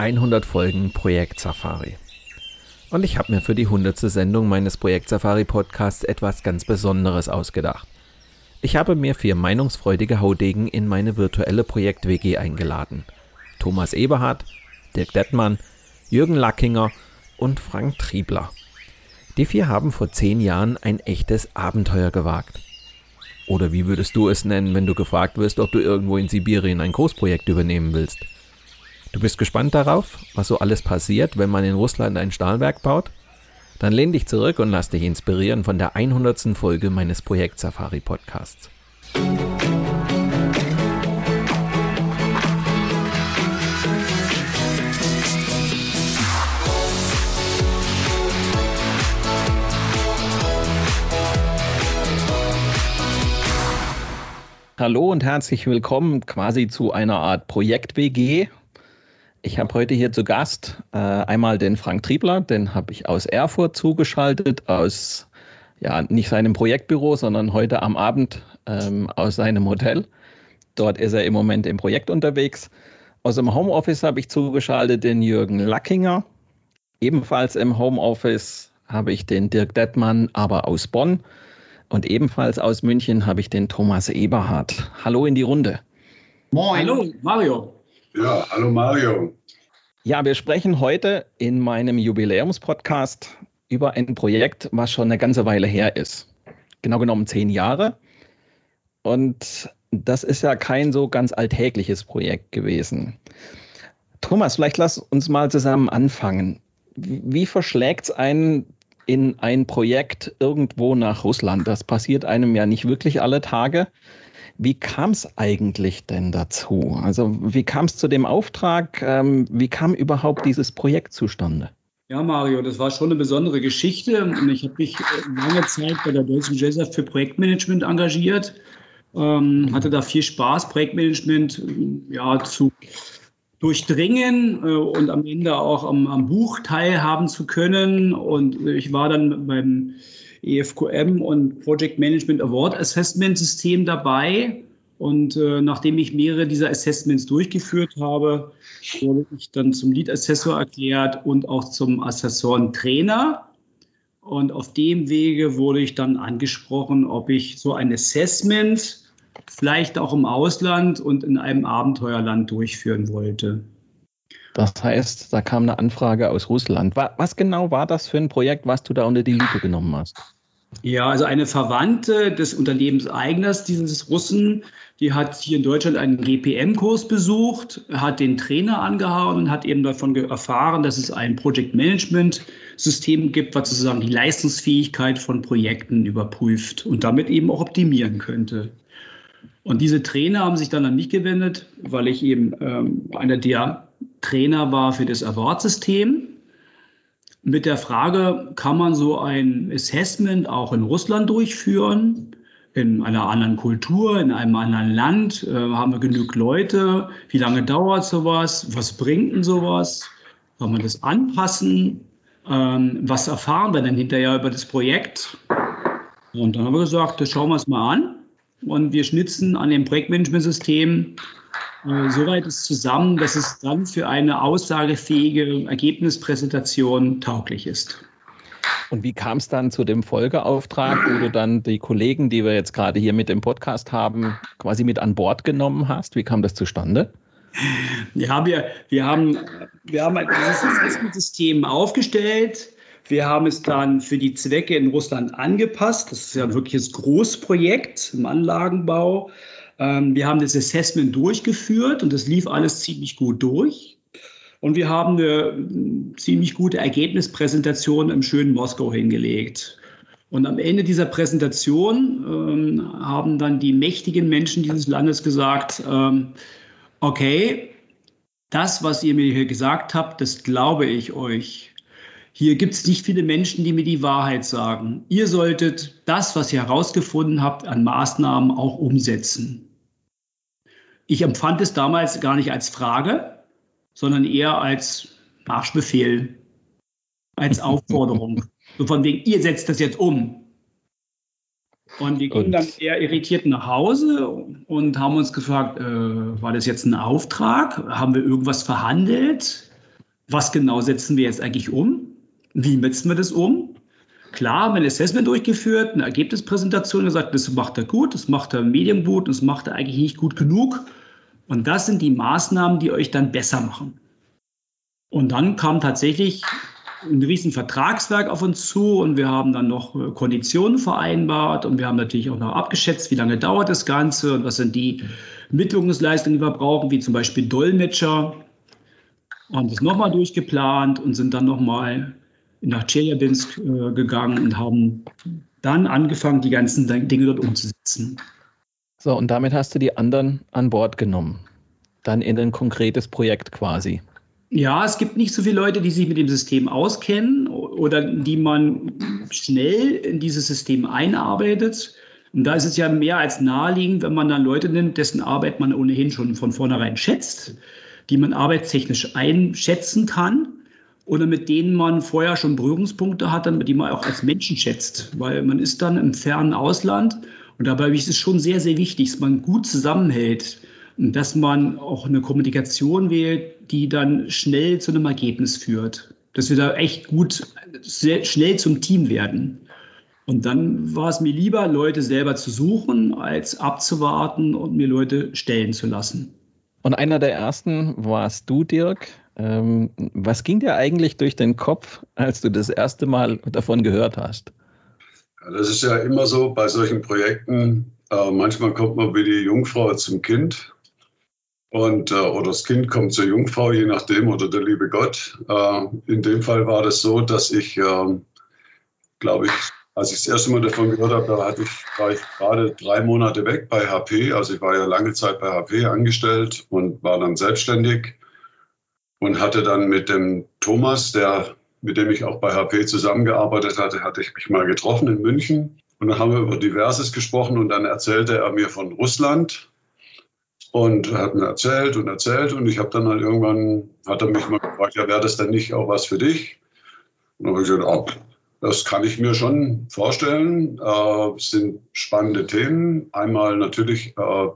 100 Folgen Projekt Safari. Und ich habe mir für die 100. Sendung meines Projekt Safari Podcasts etwas ganz Besonderes ausgedacht. Ich habe mir vier meinungsfreudige Haudegen in meine virtuelle Projekt-WG eingeladen. Thomas Eberhardt, Dirk Dettmann, Jürgen Lackinger und Frank Triebler. Die vier haben vor zehn Jahren ein echtes Abenteuer gewagt. Oder wie würdest du es nennen, wenn du gefragt wirst, ob du irgendwo in Sibirien ein Großprojekt übernehmen willst? Du bist gespannt darauf, was so alles passiert, wenn man in Russland ein Stahlwerk baut? Dann lehn dich zurück und lass dich inspirieren von der 100. Folge meines Projekt Safari Podcasts. Hallo und herzlich willkommen quasi zu einer Art Projekt-WG ich habe heute hier zu Gast äh, einmal den Frank Triebler, den habe ich aus Erfurt zugeschaltet, aus ja nicht seinem Projektbüro, sondern heute am Abend ähm, aus seinem Hotel. Dort ist er im Moment im Projekt unterwegs. Aus dem Homeoffice habe ich zugeschaltet den Jürgen Lackinger. Ebenfalls im Homeoffice habe ich den Dirk Dettmann, aber aus Bonn. Und ebenfalls aus München habe ich den Thomas Eberhardt. Hallo in die Runde. Moin. Hallo, Mario. Ja, hallo Mario. Ja, wir sprechen heute in meinem Jubiläumspodcast über ein Projekt, was schon eine ganze Weile her ist. Genau genommen zehn Jahre. Und das ist ja kein so ganz alltägliches Projekt gewesen. Thomas, vielleicht lass uns mal zusammen anfangen. Wie verschlägt es einen in ein Projekt irgendwo nach Russland? Das passiert einem ja nicht wirklich alle Tage. Wie kam es eigentlich denn dazu? Also wie kam es zu dem Auftrag? Ähm, wie kam überhaupt dieses Projekt zustande? Ja, Mario, das war schon eine besondere Geschichte. Und ich habe mich äh, lange Zeit bei der Deutschen Gesellschaft für Projektmanagement engagiert. Ähm, hatte da viel Spaß, Projektmanagement äh, ja, zu durchdringen äh, und am Ende auch am, am Buch teilhaben zu können. Und ich war dann beim EFQM und Project Management Award Assessment System dabei. Und äh, nachdem ich mehrere dieser Assessments durchgeführt habe, wurde ich dann zum Lead Assessor erklärt und auch zum Assessoren-Trainer. Und auf dem Wege wurde ich dann angesprochen, ob ich so ein Assessment vielleicht auch im Ausland und in einem Abenteuerland durchführen wollte. Das heißt, da kam eine Anfrage aus Russland. Was genau war das für ein Projekt, was du da unter die Lupe genommen hast? Ja, also eine Verwandte des Unternehmenseigners dieses Russen, die hat hier in Deutschland einen GPM-Kurs besucht, hat den Trainer angehauen und hat eben davon erfahren, dass es ein Project Management-System gibt, was sozusagen die Leistungsfähigkeit von Projekten überprüft und damit eben auch optimieren könnte. Und diese Trainer haben sich dann an mich gewendet, weil ich eben ähm, einer der Trainer war für das Award-System. Mit der Frage, kann man so ein Assessment auch in Russland durchführen? in einer anderen Kultur, in einem anderen Land? Äh, haben wir genug Leute? Wie lange dauert sowas? Was bringt denn sowas? Kann man das anpassen? Ähm, was erfahren wir denn hinterher über das Projekt? Und dann haben wir gesagt, das schauen wir es mal an. Und wir schnitzen an dem Projektmanagementsystem soweit ist zusammen, dass es dann für eine aussagefähige Ergebnispräsentation tauglich ist. Und wie kam es dann zu dem Folgeauftrag, wo du dann die Kollegen, die wir jetzt gerade hier mit dem Podcast haben, quasi mit an Bord genommen hast? Wie kam das zustande? Ja, wir, wir haben, wir haben dieses Assessment-System aufgestellt Wir haben es dann für die Zwecke in Russland angepasst. Das ist ja ein wirkliches Großprojekt im Anlagenbau. Ähm, wir haben das Assessment durchgeführt und das lief alles ziemlich gut durch. Und wir haben eine ziemlich gute Ergebnispräsentation im schönen Moskau hingelegt. Und am Ende dieser Präsentation ähm, haben dann die mächtigen Menschen dieses Landes gesagt, ähm, okay, das, was ihr mir hier gesagt habt, das glaube ich euch. Hier gibt es nicht viele Menschen, die mir die Wahrheit sagen. Ihr solltet das, was ihr herausgefunden habt, an Maßnahmen auch umsetzen. Ich empfand es damals gar nicht als Frage, sondern eher als Marschbefehl, als Aufforderung. so von wegen, ihr setzt das jetzt um. Und die gingen dann eher irritiert nach Hause und haben uns gefragt, äh, war das jetzt ein Auftrag? Haben wir irgendwas verhandelt? Was genau setzen wir jetzt eigentlich um? Wie setzen wir das um? Klar, haben wir ein Assessment durchgeführt, eine Ergebnispräsentation gesagt, das macht er gut, das macht er medium gut, das macht er eigentlich nicht gut genug. Und das sind die Maßnahmen, die euch dann besser machen. Und dann kam tatsächlich ein riesen Vertragswerk auf uns zu und wir haben dann noch äh, Konditionen vereinbart und wir haben natürlich auch noch abgeschätzt, wie lange dauert das Ganze und was sind die Mittlungsleistungen, die wir brauchen, wie zum Beispiel Dolmetscher. Haben das nochmal durchgeplant und sind dann nochmal nach Tscheljabinsk äh, gegangen und haben dann angefangen, die ganzen Dinge dort umzusetzen. So, und damit hast du die anderen an Bord genommen. Dann in ein konkretes Projekt quasi. Ja, es gibt nicht so viele Leute, die sich mit dem System auskennen oder die man schnell in dieses System einarbeitet. Und da ist es ja mehr als naheliegend, wenn man dann Leute nimmt, dessen Arbeit man ohnehin schon von vornherein schätzt, die man arbeitstechnisch einschätzen kann oder mit denen man vorher schon Berührungspunkte hat, die man auch als Menschen schätzt. Weil man ist dann im fernen Ausland und dabei ist es schon sehr, sehr wichtig, dass man gut zusammenhält und dass man auch eine Kommunikation wählt, die dann schnell zu einem Ergebnis führt. Dass wir da echt gut, sehr schnell zum Team werden. Und dann war es mir lieber, Leute selber zu suchen, als abzuwarten und mir Leute stellen zu lassen. Und einer der ersten warst du, Dirk. Ähm, was ging dir eigentlich durch den Kopf, als du das erste Mal davon gehört hast? Ja, das ist ja immer so bei solchen Projekten. Äh, manchmal kommt man wie die Jungfrau zum Kind und, äh, oder das Kind kommt zur Jungfrau, je nachdem, oder der liebe Gott. Äh, in dem Fall war das so, dass ich, ähm, glaube ich, als ich das erste Mal davon gehört habe, da hatte ich, war ich gerade drei Monate weg bei HP. Also ich war ja lange Zeit bei HP angestellt und war dann selbstständig und hatte dann mit dem Thomas, der mit dem ich auch bei HP zusammengearbeitet hatte, hatte ich mich mal getroffen in München. Und dann haben wir über Diverses gesprochen und dann erzählte er mir von Russland und hat mir erzählt und erzählt. Und ich habe dann halt irgendwann, hat er mich mal gefragt, ja, wäre das denn nicht auch was für dich? Und dann habe ich gesagt, oh, das kann ich mir schon vorstellen. Äh, sind spannende Themen. Einmal natürlich, äh,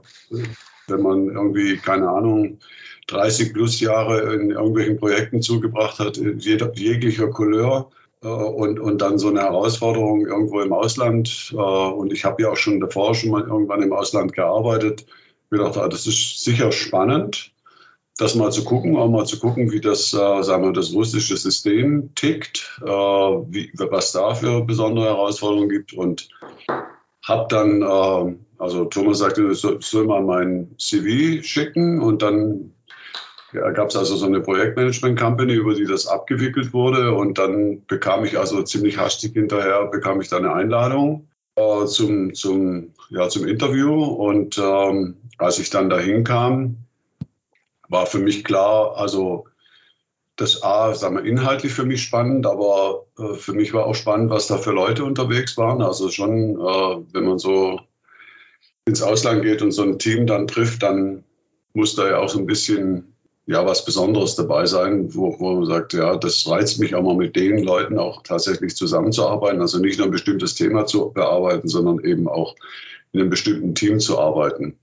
wenn man irgendwie, keine Ahnung, 30 plus Jahre in irgendwelchen Projekten zugebracht hat, jeder, jeglicher Couleur. Äh, und, und dann so eine Herausforderung irgendwo im Ausland. Äh, und ich habe ja auch schon davor schon mal irgendwann im Ausland gearbeitet. Ich dachte, ah, das ist sicher spannend, das mal zu gucken, auch mal zu gucken, wie das, äh, sagen wir, das russische System tickt, äh, wie, was da für besondere Herausforderungen gibt. Und habe dann, äh, also Thomas sagte, soll, soll mal mein CV schicken und dann gab es also so eine Projektmanagement-Company, über die das abgewickelt wurde. Und dann bekam ich also ziemlich hastig hinterher, bekam ich dann eine Einladung äh, zum, zum, ja, zum Interview. Und ähm, als ich dann dahin kam, war für mich klar, also das A, sagen wir, inhaltlich für mich spannend, aber äh, für mich war auch spannend, was da für Leute unterwegs waren. Also schon, äh, wenn man so ins Ausland geht und so ein Team dann trifft, dann muss da ja auch so ein bisschen ja was Besonderes dabei sein, wo, wo man sagt, ja, das reizt mich auch mal mit den Leuten auch tatsächlich zusammenzuarbeiten. Also nicht nur ein bestimmtes Thema zu bearbeiten, sondern eben auch in einem bestimmten Team zu arbeiten.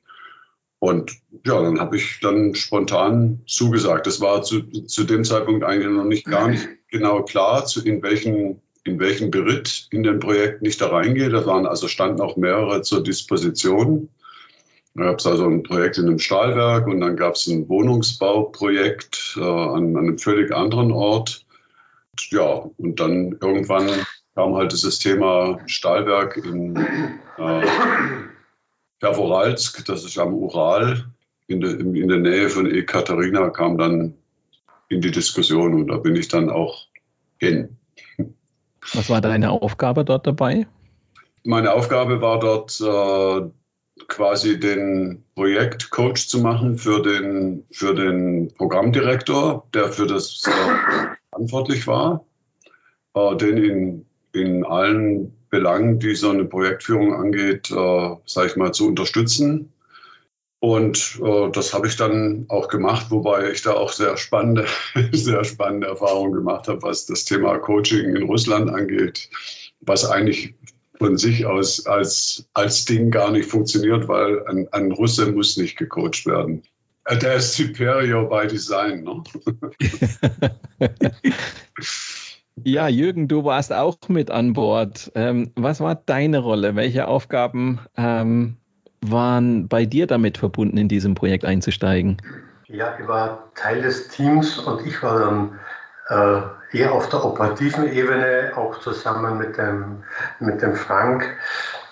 Und ja, dann habe ich dann spontan zugesagt. Das war zu, zu dem Zeitpunkt eigentlich noch nicht gar nicht genau klar, zu, in welchen in welchen Beritt in den Projekten ich da reingehe. Da waren also standen auch mehrere zur Disposition. Da gab es also ein Projekt in einem Stahlwerk und dann gab es ein Wohnungsbauprojekt äh, an, an, einem völlig anderen Ort. ja, und dann irgendwann kam halt dieses Thema Stahlwerk in äh, Pervoralsk, das ist am Ural, in, de, in der Nähe von Ekaterina, kam dann in die Diskussion und da bin ich dann auch hin. Was war deine Aufgabe dort dabei? Meine Aufgabe war dort äh, quasi den Projektcoach zu machen für den, für den Programmdirektor, der für das verantwortlich war, äh, den in, in allen Belangen, die so eine Projektführung angeht, äh, sage ich mal, zu unterstützen. Und äh, das habe ich dann auch gemacht, wobei ich da auch sehr spannende, sehr spannende Erfahrungen gemacht habe, was das Thema Coaching in Russland angeht, was eigentlich von sich aus als, als Ding gar nicht funktioniert, weil ein, ein Russe muss nicht gecoacht werden. Äh, der ist superior by design. Ne? ja, Jürgen, du warst auch mit an Bord. Ähm, was war deine Rolle? Welche Aufgaben ähm, waren bei dir damit verbunden, in diesem Projekt einzusteigen? Ja, ich war Teil des Teams und ich war dann äh, eher auf der operativen Ebene, auch zusammen mit dem, mit dem Frank.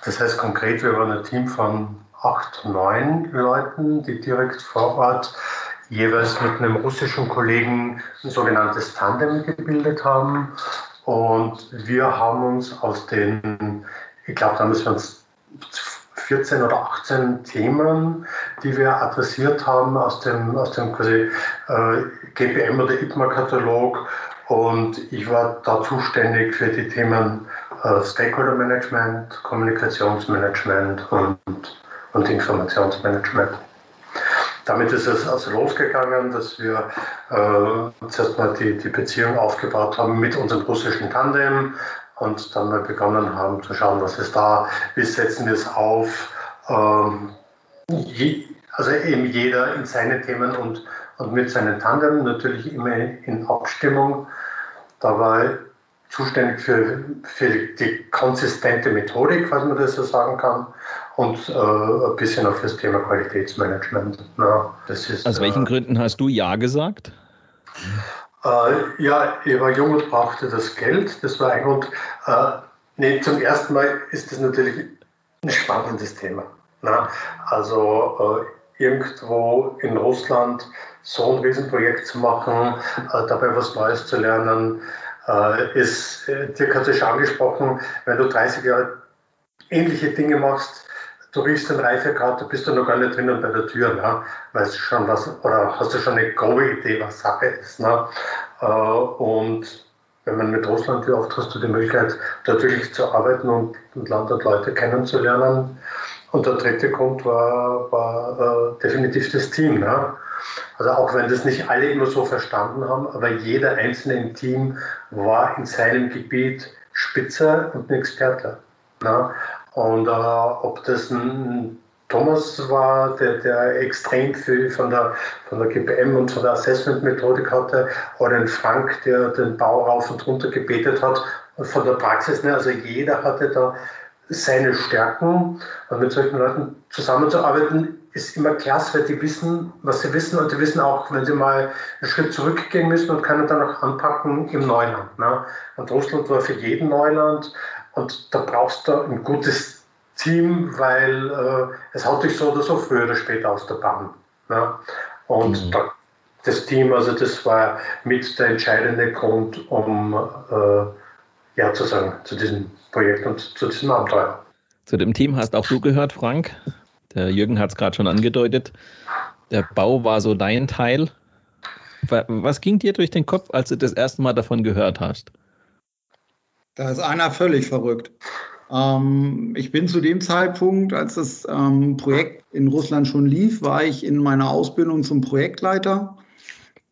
Das heißt konkret, wir waren ein Team von acht, neun Leuten, die direkt vor Ort jeweils mit einem russischen Kollegen ein sogenanntes Tandem gebildet haben. Und wir haben uns aus den, ich glaube, da müssen wir uns 14 oder 18 Themen, die wir adressiert haben aus dem, aus dem quasi äh, GPM oder IPMA-Katalog. Und ich war da zuständig für die Themen äh, Stakeholder Management, Kommunikationsmanagement und, und Informationsmanagement. Damit ist es also losgegangen, dass wir äh, zuerst mal die, die Beziehung aufgebaut haben mit unserem russischen Tandem, und dann mal begonnen haben zu schauen, was ist da, wie setzen wir es auf. Ähm, also eben jeder in seine Themen und, und mit seinen Tandem, natürlich immer in Abstimmung. Da war zuständig für, für die konsistente Methodik, was man das so sagen kann, und äh, ein bisschen auch fürs Thema Qualitätsmanagement. Ja, ist, Aus welchen äh, Gründen hast du Ja gesagt? Äh, ja, ich war jung und brauchte das Geld. Das war ein Grund. Äh, nee, zum ersten Mal ist das natürlich ein spannendes Thema. Ne? Also äh, irgendwo in Russland so ein Riesenprojekt zu machen, äh, dabei was Neues zu lernen, äh, ist, äh, Dirk hat es schon angesprochen, wenn du 30 Jahre ähnliche Dinge machst, du riechst den Reifegrad, da bist du noch gar nicht drinnen bei der Tür, ne? weißt schon was, oder hast du schon eine grobe Idee, was Sache ist. Ne? Äh, und wenn man mit Russland hier oft hast du die Möglichkeit, dort wirklich zu arbeiten und, und Land und Leute kennenzulernen. Und der dritte Grund war, war äh, definitiv das Team. Ne? Also auch wenn das nicht alle immer so verstanden haben, aber jeder Einzelne im Team war in seinem Gebiet Spitze und ein Experte. Ne? Und äh, ob das ein Thomas war, der, der extrem viel von der, von der GPM und von der Assessment-Methodik hatte, oder ein Frank, der den Bau rauf und runter gebetet hat, von der Praxis. Ne? Also jeder hatte da seine Stärken. Und mit solchen Leuten zusammenzuarbeiten, ist immer klasse, weil die wissen, was sie wissen und die wissen auch, wenn sie mal einen Schritt zurückgehen müssen und können dann auch anpacken im Neuland. Ne? Und Russland war für jeden Neuland und da brauchst du ein gutes Team, weil äh, es haut dich so oder so früher oder später aus der Bahn. Ne? Und mhm. da, das Team, also das war mit der entscheidende Grund, um äh, Ja zu sagen zu diesem Projekt und zu diesem Abenteuer. Zu dem Team hast auch du gehört, Frank. Der Jürgen hat es gerade schon angedeutet. Der Bau war so dein Teil. Was ging dir durch den Kopf, als du das erste Mal davon gehört hast? Da ist einer völlig verrückt. Ähm, ich bin zu dem Zeitpunkt, als das ähm, Projekt in Russland schon lief, war ich in meiner Ausbildung zum Projektleiter,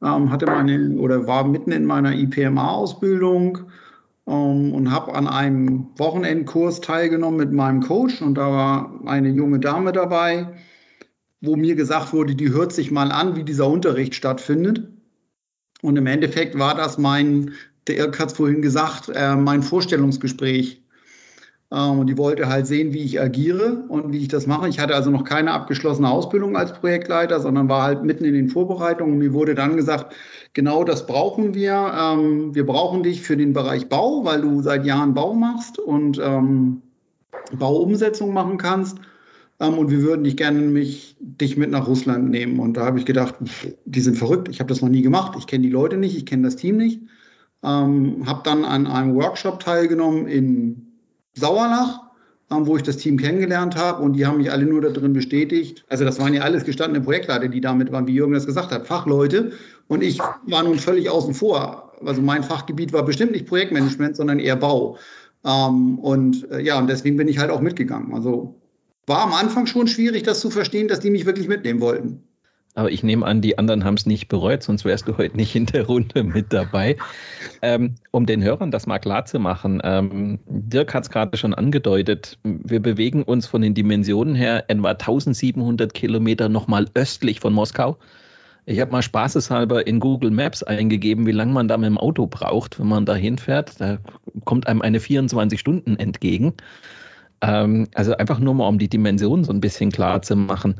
ähm, hatte meine oder war mitten in meiner IPMA-Ausbildung ähm, und habe an einem Wochenendkurs teilgenommen mit meinem Coach und da war eine junge Dame dabei, wo mir gesagt wurde, die hört sich mal an, wie dieser Unterricht stattfindet. Und im Endeffekt war das mein, der Irk hat es vorhin gesagt, äh, mein Vorstellungsgespräch und die wollte halt sehen, wie ich agiere und wie ich das mache. Ich hatte also noch keine abgeschlossene Ausbildung als Projektleiter, sondern war halt mitten in den Vorbereitungen. Mir wurde dann gesagt, genau das brauchen wir. Ähm, wir brauchen dich für den Bereich Bau, weil du seit Jahren Bau machst und ähm, Bauumsetzung machen kannst. Ähm, und wir würden dich gerne mich, dich mit nach Russland nehmen. Und da habe ich gedacht, die sind verrückt. Ich habe das noch nie gemacht. Ich kenne die Leute nicht, ich kenne das Team nicht. Ähm, habe dann an einem Workshop teilgenommen in Sauerlach, wo ich das Team kennengelernt habe. Und die haben mich alle nur darin bestätigt. Also das waren ja alles gestandene Projektleiter, die damit waren, wie Jürgen das gesagt hat, Fachleute. Und ich war nun völlig außen vor. Also mein Fachgebiet war bestimmt nicht Projektmanagement, sondern eher Bau. Ähm, und äh, ja, und deswegen bin ich halt auch mitgegangen. Also war am Anfang schon schwierig, das zu verstehen, dass die mich wirklich mitnehmen wollten. Aber ich nehme an, die anderen haben es nicht bereut, sonst wärst du heute nicht in der Runde mit dabei. Ähm, um den Hörern das mal klar zu machen, ähm, Dirk hat es gerade schon angedeutet, wir bewegen uns von den Dimensionen her etwa 1700 Kilometer nochmal östlich von Moskau. Ich habe mal spaßeshalber in Google Maps eingegeben, wie lange man da mit dem Auto braucht, wenn man da hinfährt. Da kommt einem eine 24 Stunden entgegen. Ähm, also einfach nur mal, um die Dimension so ein bisschen klar zu machen.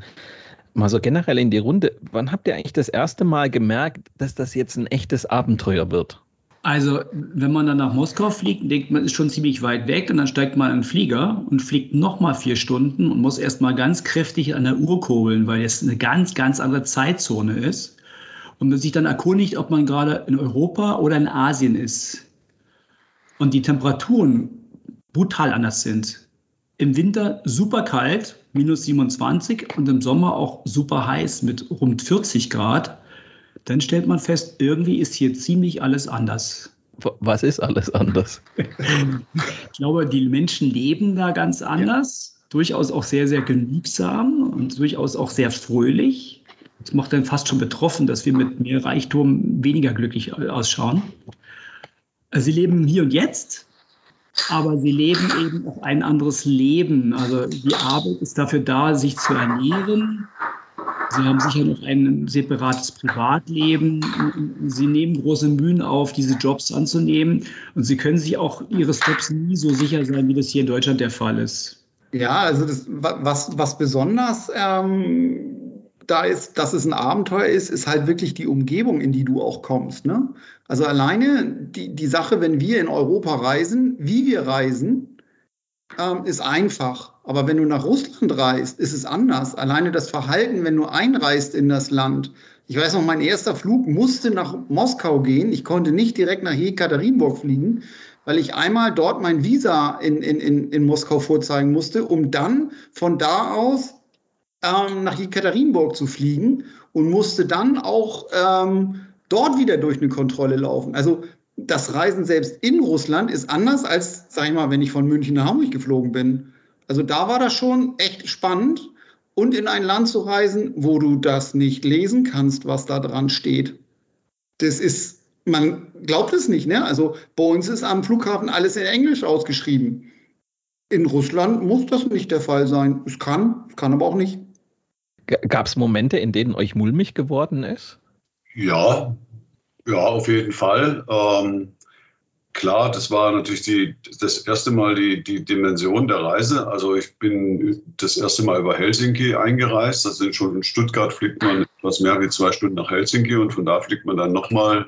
Mal so generell in die Runde. Wann habt ihr eigentlich das erste Mal gemerkt, dass das jetzt ein echtes Abenteuer wird? Also, wenn man dann nach Moskau fliegt, denkt man, ist schon ziemlich weit weg und dann steigt man in einen Flieger und fliegt nochmal vier Stunden und muss erstmal ganz kräftig an der Uhr kurbeln, weil es eine ganz, ganz andere Zeitzone ist. Und man sich dann erkundigt, ob man gerade in Europa oder in Asien ist. Und die Temperaturen brutal anders sind im Winter super kalt, minus 27 und im Sommer auch super heiß mit rund 40 Grad, dann stellt man fest, irgendwie ist hier ziemlich alles anders. Was ist alles anders? ich glaube, die Menschen leben da ganz anders, ja. durchaus auch sehr, sehr genügsam und durchaus auch sehr fröhlich. Das macht dann fast schon betroffen, dass wir mit mehr Reichtum weniger glücklich ausschauen. Sie leben hier und jetzt, aber sie leben eben auch ein anderes Leben. Also die Arbeit ist dafür da, sich zu ernähren. Sie haben sicher noch ein separates Privatleben. Sie nehmen große Mühen auf, diese Jobs anzunehmen. Und sie können sich auch ihres Jobs nie so sicher sein, wie das hier in Deutschland der Fall ist. Ja, also das, was, was besonders ähm, da ist, dass es ein Abenteuer ist, ist halt wirklich die Umgebung, in die du auch kommst. Ne? Also alleine die, die Sache, wenn wir in Europa reisen, wie wir reisen, ähm, ist einfach. Aber wenn du nach Russland reist, ist es anders. Alleine das Verhalten, wenn du einreist in das Land. Ich weiß noch, mein erster Flug musste nach Moskau gehen. Ich konnte nicht direkt nach Jekaterinburg fliegen, weil ich einmal dort mein Visa in, in, in, in Moskau vorzeigen musste, um dann von da aus ähm, nach Jekaterinburg zu fliegen und musste dann auch ähm, dort wieder durch eine Kontrolle laufen. Also das Reisen selbst in Russland ist anders als, sag ich mal, wenn ich von München nach Hamburg geflogen bin. Also da war das schon echt spannend und in ein Land zu reisen, wo du das nicht lesen kannst, was da dran steht. Das ist, man glaubt es nicht, ne? Also bei uns ist am Flughafen alles in Englisch ausgeschrieben. In Russland muss das nicht der Fall sein. Es kann, es kann aber auch nicht. Gab es Momente, in denen euch mulmig geworden ist? Ja, ja, auf jeden Fall. Ähm, klar, das war natürlich die, das erste Mal die, die Dimension der Reise. Also ich bin das erste Mal über Helsinki eingereist. Das sind schon in Stuttgart fliegt man etwas mehr wie zwei Stunden nach Helsinki und von da fliegt man dann nochmal,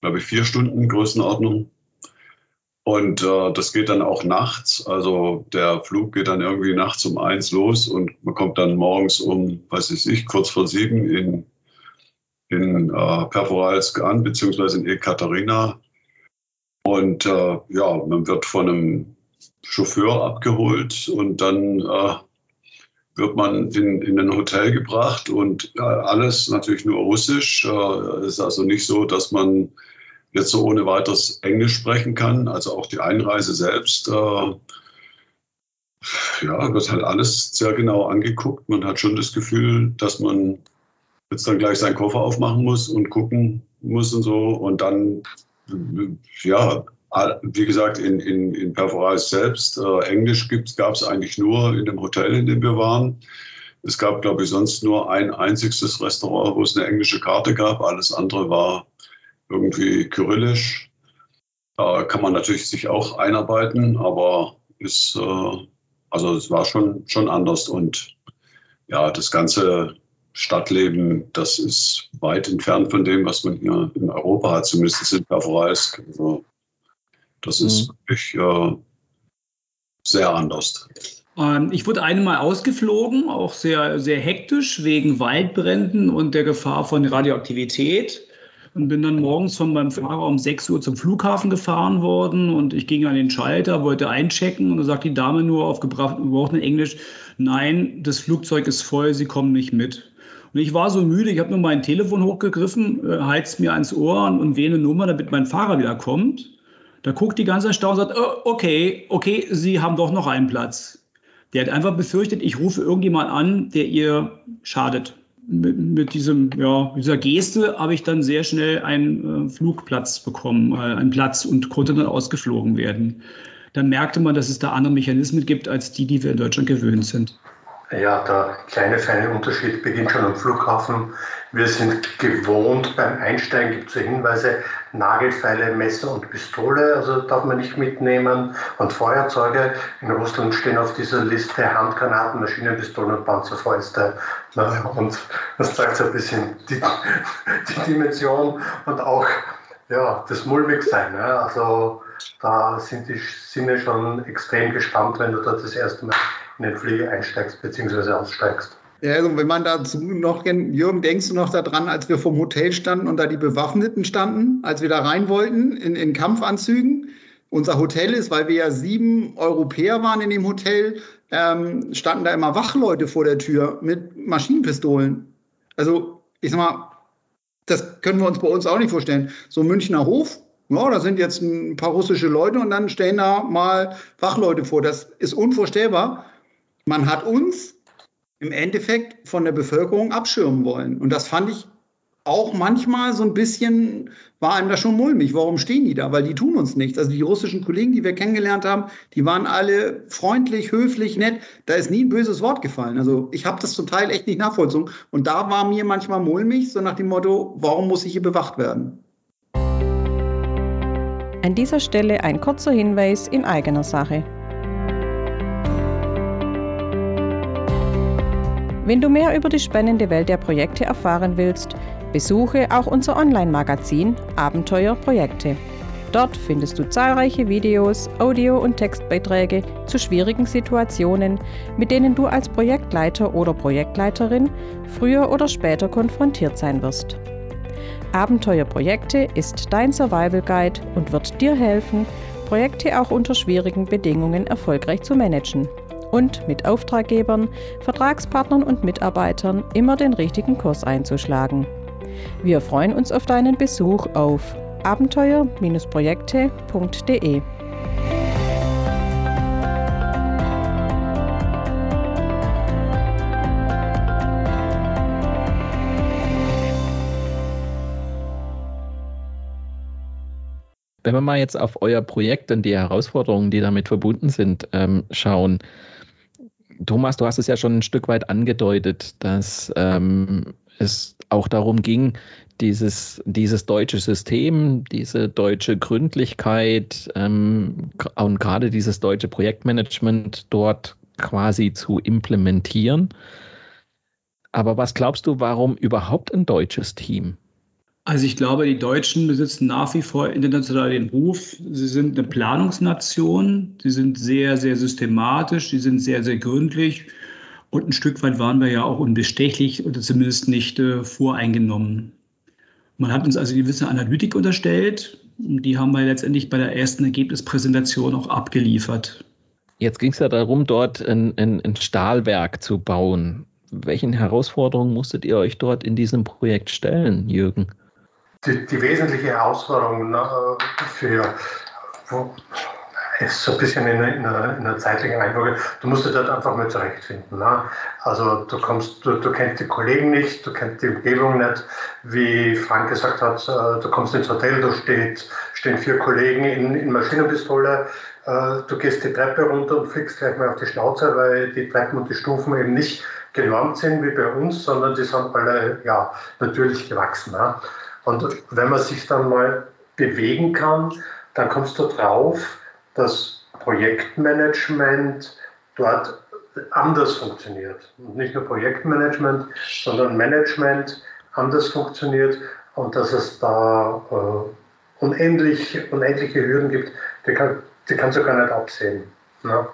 glaube ich, vier Stunden Größenordnung. Und äh, das geht dann auch nachts. Also der Flug geht dann irgendwie nachts um eins los und man kommt dann morgens um, weiß ich nicht, kurz vor sieben in, in äh, Perforalsk an, beziehungsweise in Ekaterina. Und äh, ja, man wird von einem Chauffeur abgeholt und dann äh, wird man in, in ein Hotel gebracht und äh, alles natürlich nur russisch. Äh, ist also nicht so, dass man jetzt so ohne weiteres Englisch sprechen kann. Also auch die Einreise selbst, äh, ja, wird halt alles sehr genau angeguckt. Man hat schon das Gefühl, dass man jetzt dann gleich seinen Koffer aufmachen muss und gucken muss und so. Und dann, ja, wie gesagt, in, in, in Perforais selbst, äh, Englisch gab es eigentlich nur in dem Hotel, in dem wir waren. Es gab, glaube ich, sonst nur ein einziges Restaurant, wo es eine englische Karte gab. Alles andere war irgendwie kyrillisch. Da kann man natürlich sich auch einarbeiten, aber ist, äh, also es war schon, schon anders. Und ja, das ganze Stadtleben, das ist weit entfernt von dem, was man hier in Europa hat, zumindest in Perforeisk. Also das ist mhm. wirklich äh, sehr anders. Ähm, ich wurde einmal ausgeflogen, auch sehr, sehr hektisch wegen Waldbränden und der Gefahr von Radioaktivität. Und bin dann morgens von meinem Fahrer um 6 Uhr zum Flughafen gefahren worden und ich ging an den Schalter, wollte einchecken und da sagt die Dame nur auf gebrochenen Englisch, nein, das Flugzeug ist voll, Sie kommen nicht mit. Und ich war so müde, ich habe nur mein Telefon hochgegriffen, äh, heizt mir ans Ohr und wähle eine Nummer, damit mein Fahrer wieder kommt. Da guckt die ganze erstaunt und sagt, oh, okay, okay, Sie haben doch noch einen Platz. Der hat einfach befürchtet, ich rufe irgendjemand an, der ihr schadet. Mit, mit diesem, ja, dieser Geste habe ich dann sehr schnell einen äh, Flugplatz bekommen, äh, einen Platz und konnte dann ausgeflogen werden. Dann merkte man, dass es da andere Mechanismen gibt als die, die wir in Deutschland gewöhnt sind. Ja, der kleine feine Unterschied beginnt schon am Flughafen. Wir sind gewohnt, beim Einsteigen gibt es Hinweise, Nagelfeile, Messer und Pistole, also darf man nicht mitnehmen. Und Feuerzeuge, in Russland stehen auf dieser Liste Handgranaten, Maschinenpistolen und Panzerfäuste. Und das zeigt so ein bisschen die, die Dimension und auch ja, das Mulmigsein. Also da sind die Sinne schon extrem gespannt, wenn du dort das erste Mal in den Flieger einsteigst bzw. aussteigst. Ja, also wenn man dazu noch, Jürgen, denkst du noch daran, als wir vom Hotel standen und da die Bewaffneten standen, als wir da rein wollten in, in Kampfanzügen? Unser Hotel ist, weil wir ja sieben Europäer waren in dem Hotel, ähm, standen da immer Wachleute vor der Tür mit Maschinenpistolen. Also, ich sag mal, das können wir uns bei uns auch nicht vorstellen. So Münchner Hof, ja, da sind jetzt ein paar russische Leute und dann stehen da mal Wachleute vor. Das ist unvorstellbar. Man hat uns im Endeffekt von der Bevölkerung abschirmen wollen. Und das fand ich auch manchmal so ein bisschen, war einem da schon mulmig. Warum stehen die da? Weil die tun uns nichts. Also die russischen Kollegen, die wir kennengelernt haben, die waren alle freundlich, höflich, nett. Da ist nie ein böses Wort gefallen. Also ich habe das zum Teil echt nicht nachvollzogen. Und da war mir manchmal mulmig, so nach dem Motto, warum muss ich hier bewacht werden? An dieser Stelle ein kurzer Hinweis in eigener Sache. Wenn du mehr über die spannende Welt der Projekte erfahren willst, besuche auch unser Online-Magazin Abenteuer Projekte. Dort findest du zahlreiche Videos, Audio- und Textbeiträge zu schwierigen Situationen, mit denen du als Projektleiter oder Projektleiterin früher oder später konfrontiert sein wirst. Abenteuer Projekte ist dein Survival Guide und wird dir helfen, Projekte auch unter schwierigen Bedingungen erfolgreich zu managen und mit Auftraggebern, Vertragspartnern und Mitarbeitern immer den richtigen Kurs einzuschlagen. Wir freuen uns auf deinen Besuch auf abenteuer-projekte.de. Wenn wir mal jetzt auf euer Projekt und die Herausforderungen, die damit verbunden sind, ähm, schauen, Thomas, du hast es ja schon ein Stück weit angedeutet, dass ähm, es auch darum ging, dieses, dieses deutsche System, diese deutsche Gründlichkeit ähm, und gerade dieses deutsche Projektmanagement dort quasi zu implementieren. Aber was glaubst du, warum überhaupt ein deutsches Team? Also ich glaube, die Deutschen besitzen nach wie vor international den Ruf. Sie sind eine Planungsnation. Sie sind sehr, sehr systematisch. Sie sind sehr, sehr gründlich. Und ein Stück weit waren wir ja auch unbestechlich oder zumindest nicht äh, voreingenommen. Man hat uns also die gewisse Analytik unterstellt. Und die haben wir letztendlich bei der ersten Ergebnispräsentation auch abgeliefert. Jetzt ging es ja darum, dort ein, ein, ein Stahlwerk zu bauen. Welchen Herausforderungen musstet ihr euch dort in diesem Projekt stellen, Jürgen? Die, die wesentliche Herausforderung ne, für ist so ein bisschen in einer, in einer zeitlichen Reihenfolge. Du musst dich dort einfach mal zurechtfinden. Ne? Also du kommst, du, du kennst die Kollegen nicht, du kennst die Umgebung nicht. Wie Frank gesagt hat, äh, du kommst ins Hotel, da steht, stehen vier Kollegen in, in Maschinenpistole. Äh, du gehst die Treppe runter und fliegst gleich mal auf die Schnauze, weil die Treppen und die Stufen eben nicht genormt sind wie bei uns, sondern die sind alle ja, natürlich gewachsen. Ne? Und wenn man sich dann mal bewegen kann, dann kommst du drauf, dass Projektmanagement dort anders funktioniert. Und nicht nur Projektmanagement, sondern Management anders funktioniert und dass es da äh, unendlich, unendliche Hürden gibt, die, kann, die kannst du gar nicht absehen. Ne?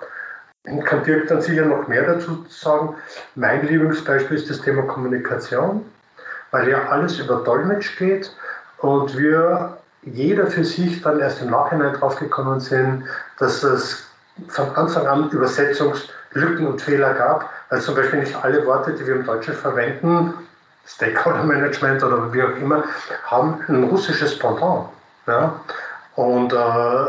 Und kann Dirk dann sicher noch mehr dazu sagen. Mein Lieblingsbeispiel ist das Thema Kommunikation, weil ja alles über Dolmetsch geht und wir jeder für sich dann erst im Nachhinein draufgekommen sind, dass es von Anfang an Übersetzungslücken und Fehler gab, weil zum Beispiel nicht alle Worte, die wir im Deutschen verwenden, Stakeholder Management oder wie auch immer, haben ein russisches Pendant. Ja? Und äh,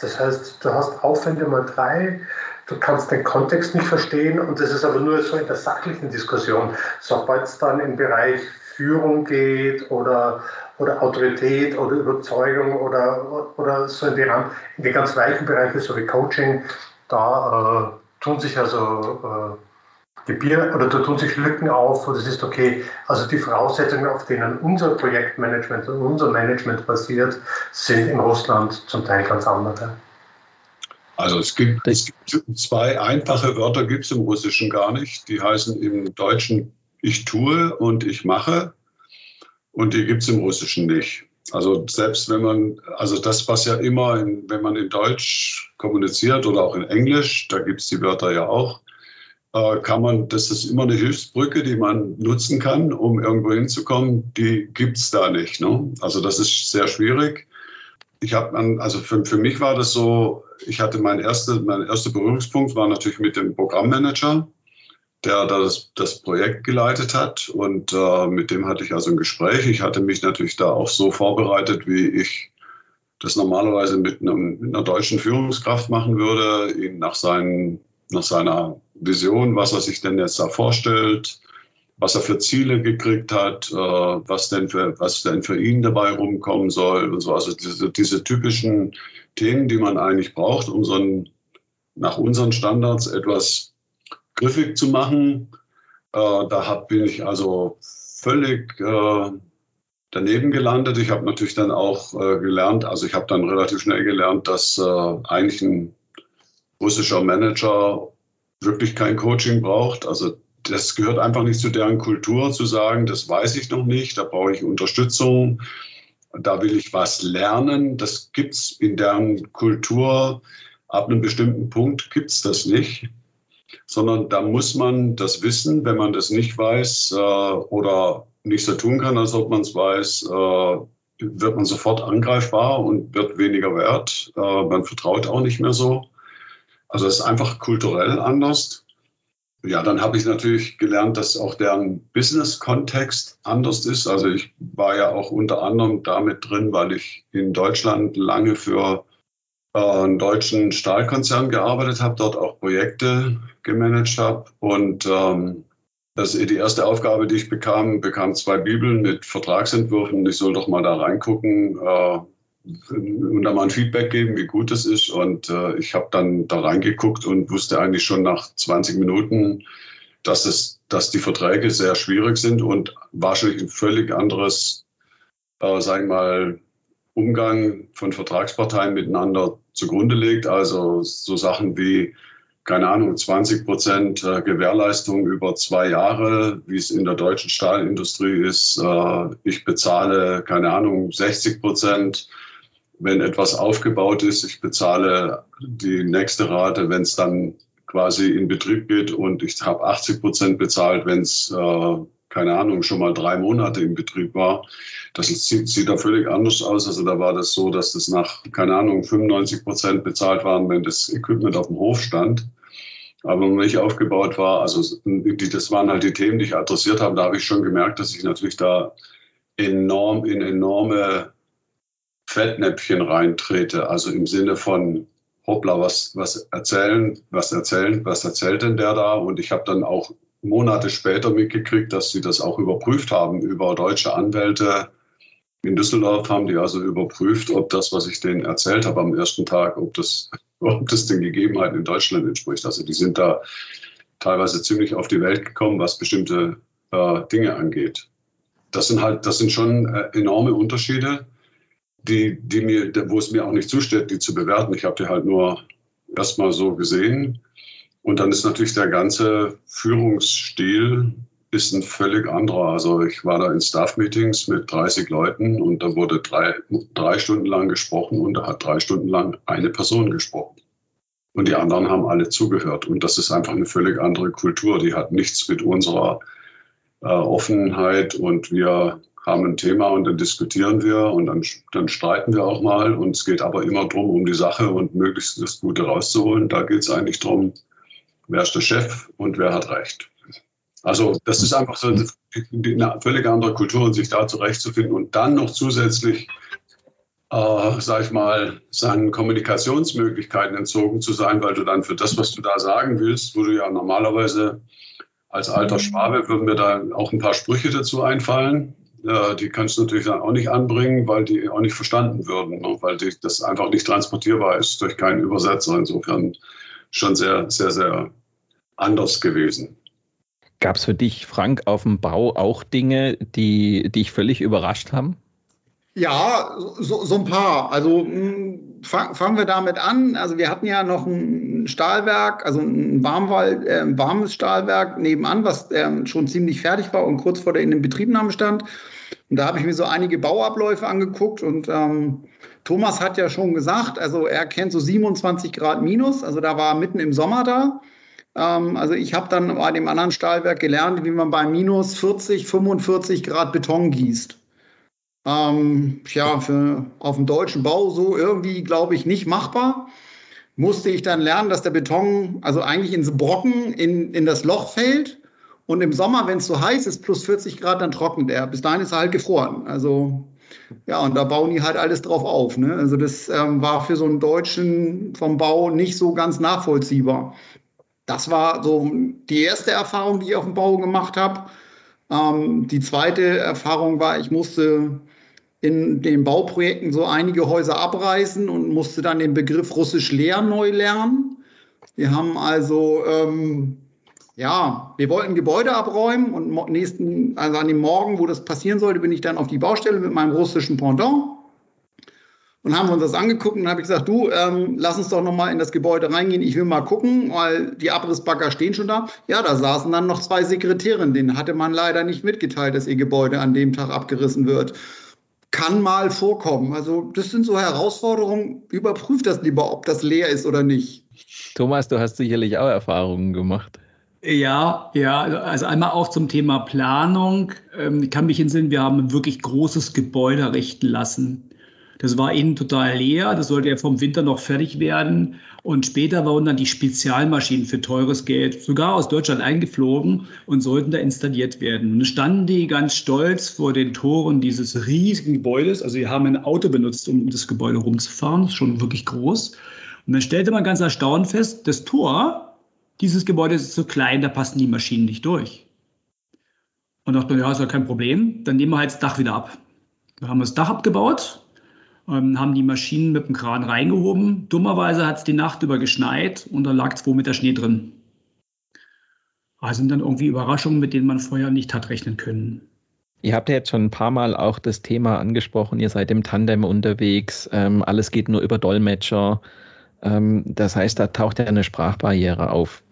das heißt, du hast Aufwände mal drei, du kannst den Kontext nicht verstehen und das ist aber nur so in der sachlichen Diskussion. Sobald es dann im Bereich Führung geht oder, oder Autorität oder Überzeugung oder, oder so in die, in die ganz weichen Bereiche, so wie Coaching, da äh, tun sich also äh, Gebier oder da tun sich Lücken auf und es ist okay. Also die Voraussetzungen, auf denen unser Projektmanagement und unser Management basiert, sind in Russland zum Teil ganz andere. Also es gibt, es gibt zwei einfache Wörter gibt es im Russischen gar nicht. Die heißen im Deutschen ich tue und ich mache. Und die gibt es im Russischen nicht. Also selbst wenn man, also das, was ja immer, in, wenn man in Deutsch kommuniziert oder auch in Englisch, da gibt es die Wörter ja auch, äh, kann man, das ist immer eine Hilfsbrücke, die man nutzen kann, um irgendwo hinzukommen, die gibt es da nicht. Ne? Also das ist sehr schwierig. Ich habe also für, für mich war das so, ich hatte mein erster, mein erster Berührungspunkt war natürlich mit dem Programmmanager der das, das Projekt geleitet hat. Und äh, mit dem hatte ich also ein Gespräch. Ich hatte mich natürlich da auch so vorbereitet, wie ich das normalerweise mit, einem, mit einer deutschen Führungskraft machen würde, ihn nach, seinen, nach seiner Vision, was er sich denn jetzt da vorstellt, was er für Ziele gekriegt hat, äh, was, denn für, was denn für ihn dabei rumkommen soll und so. Also diese, diese typischen Themen, die man eigentlich braucht, um so ein, nach unseren Standards etwas griffig zu machen. Äh, da hab, bin ich also völlig äh, daneben gelandet. Ich habe natürlich dann auch gelernt, also ich habe dann relativ schnell gelernt, dass eigentlich ein russischer Manager wirklich kein Coaching braucht. Also das gehört einfach nicht zu deren Kultur zu sagen, das weiß ich noch nicht, da brauche ich Unterstützung, da will ich was lernen. Das gibt es in deren Kultur. Ab einem bestimmten Punkt gibt es das nicht sondern da muss man das wissen. Wenn man das nicht weiß äh, oder nicht so tun kann, als ob man es weiß, äh, wird man sofort angreifbar und wird weniger wert. Äh, man vertraut auch nicht mehr so. Also es ist einfach kulturell anders. Ja, dann habe ich natürlich gelernt, dass auch deren Business-Kontext anders ist. Also ich war ja auch unter anderem damit drin, weil ich in Deutschland lange für äh, einen deutschen Stahlkonzern gearbeitet habe, dort auch Projekte gemanagt habe. Und ähm, das ist die erste Aufgabe, die ich bekam, bekam zwei Bibeln mit Vertragsentwürfen. Ich soll doch mal da reingucken äh, und da mal ein Feedback geben, wie gut es ist. Und äh, ich habe dann da reingeguckt und wusste eigentlich schon nach 20 Minuten, dass, es, dass die Verträge sehr schwierig sind und wahrscheinlich ein völlig anderes, äh, sagen wir mal, Umgang von Vertragsparteien miteinander zugrunde legt. Also so Sachen wie, keine Ahnung, 20 Prozent äh, Gewährleistung über zwei Jahre, wie es in der deutschen Stahlindustrie ist. Äh, ich bezahle, keine Ahnung, 60 Prozent, wenn etwas aufgebaut ist. Ich bezahle die nächste Rate, wenn es dann quasi in Betrieb geht und ich habe 80 Prozent bezahlt, wenn es, äh, keine Ahnung, schon mal drei Monate im Betrieb war. Das sieht, sieht da völlig anders aus. Also da war das so, dass das nach, keine Ahnung, 95 Prozent bezahlt waren, wenn das Equipment auf dem Hof stand. Aber wenn nicht aufgebaut war, also die, das waren halt die Themen, die ich adressiert habe. Da habe ich schon gemerkt, dass ich natürlich da enorm in enorme Fettnäpfchen reintrete. Also im Sinne von, hoppla, was, was erzählen, was erzählen, was erzählt denn der da? Und ich habe dann auch Monate später mitgekriegt, dass sie das auch überprüft haben über deutsche Anwälte, in Düsseldorf haben die also überprüft, ob das, was ich denen erzählt habe am ersten Tag, ob das, ob das den Gegebenheiten in Deutschland entspricht. Also die sind da teilweise ziemlich auf die Welt gekommen, was bestimmte äh, Dinge angeht. Das sind halt, das sind schon äh, enorme Unterschiede. Die, die mir, wo es mir auch nicht zusteht, die zu bewerten. Ich habe die halt nur erstmal so gesehen. Und dann ist natürlich der ganze Führungsstil ist ein völlig anderer. Also ich war da in Staff-Meetings mit 30 Leuten und da wurde drei, drei Stunden lang gesprochen und da hat drei Stunden lang eine Person gesprochen. Und die anderen haben alle zugehört. Und das ist einfach eine völlig andere Kultur. Die hat nichts mit unserer äh, Offenheit und wir haben ein Thema und dann diskutieren wir und dann, dann streiten wir auch mal. Und es geht aber immer darum, um die Sache und möglichst das Gute rauszuholen. Da geht es eigentlich darum, wer ist der Chef und wer hat Recht. Also das ist einfach so eine, eine völlig andere Kultur und sich da zurechtzufinden und dann noch zusätzlich, äh, sag ich mal, seinen Kommunikationsmöglichkeiten entzogen zu sein, weil du dann für das, was du da sagen willst, wo du ja normalerweise als alter Schwabe würden mir da auch ein paar Sprüche dazu einfallen. Äh, die kannst du natürlich dann auch nicht anbringen, weil die auch nicht verstanden würden, ne? weil die, das einfach nicht transportierbar ist durch keinen Übersetzer. Insofern schon sehr, sehr, sehr anders gewesen. Gab es für dich, Frank, auf dem Bau auch Dinge, die dich völlig überrascht haben? Ja, so, so ein paar. Also hm, fang, fangen wir damit an. Also wir hatten ja noch ein Stahlwerk, also ein Warmwald, äh, warmes Stahlwerk nebenan, was äh, schon ziemlich fertig war und kurz vor der Inbetriebnahme stand. Und da habe ich mir so einige Bauabläufe angeguckt und ähm, Thomas hat ja schon gesagt, also er kennt so 27 Grad minus, also da war mitten im Sommer da. Ähm, also ich habe dann bei dem anderen Stahlwerk gelernt, wie man bei minus 40, 45 Grad Beton gießt. Ähm, ja, für, auf dem deutschen Bau so irgendwie, glaube ich, nicht machbar. Musste ich dann lernen, dass der Beton also eigentlich ins Brocken in, in das Loch fällt. Und im Sommer, wenn es so heiß ist, plus 40 Grad, dann trocknet er. Bis dahin ist er halt gefroren. Also ja, und da bauen die halt alles drauf auf. Ne? Also das ähm, war für so einen Deutschen vom Bau nicht so ganz nachvollziehbar. Das war so die erste Erfahrung, die ich auf dem Bau gemacht habe. Ähm, die zweite Erfahrung war, ich musste in den Bauprojekten so einige Häuser abreißen und musste dann den Begriff Russisch leer neu lernen. Wir haben also, ähm, ja, wir wollten Gebäude abräumen und nächsten, also an dem Morgen, wo das passieren sollte, bin ich dann auf die Baustelle mit meinem russischen Pendant und haben uns das angeguckt und habe ich gesagt, du, ähm, lass uns doch noch mal in das Gebäude reingehen. Ich will mal gucken, weil die Abrissbagger stehen schon da. Ja, da saßen dann noch zwei Sekretärinnen. Denen hatte man leider nicht mitgeteilt, dass ihr Gebäude an dem Tag abgerissen wird. Kann mal vorkommen. Also das sind so Herausforderungen. Überprüft das lieber, ob das leer ist oder nicht. Thomas, du hast sicherlich auch Erfahrungen gemacht. Ja, ja, also einmal auch zum Thema Planung. Ähm, ich kann mich entsinnen, wir haben ein wirklich großes Gebäude errichten lassen. Das war innen total leer, das sollte ja vom Winter noch fertig werden. Und später wurden dann die Spezialmaschinen für teures Geld sogar aus Deutschland eingeflogen und sollten da installiert werden. Und standen die ganz stolz vor den Toren dieses riesigen Gebäudes. Also sie haben ein Auto benutzt, um das Gebäude rumzufahren, das ist schon wirklich groß. Und dann stellte man ganz erstaunt fest, das Tor dieses Gebäudes ist so klein, da passen die Maschinen nicht durch. Und dachte ja, ist ja kein Problem, dann nehmen wir halt das Dach wieder ab. Wir haben das Dach abgebaut, ähm, haben die Maschinen mit dem Kran reingehoben. Dummerweise hat es die Nacht über geschneit und da lag zwei Meter Schnee drin. Also sind dann irgendwie Überraschungen, mit denen man vorher nicht hat rechnen können. Ihr habt ja jetzt schon ein paar Mal auch das Thema angesprochen, ihr seid im Tandem unterwegs, ähm, alles geht nur über Dolmetscher. Ähm, das heißt, da taucht ja eine Sprachbarriere auf.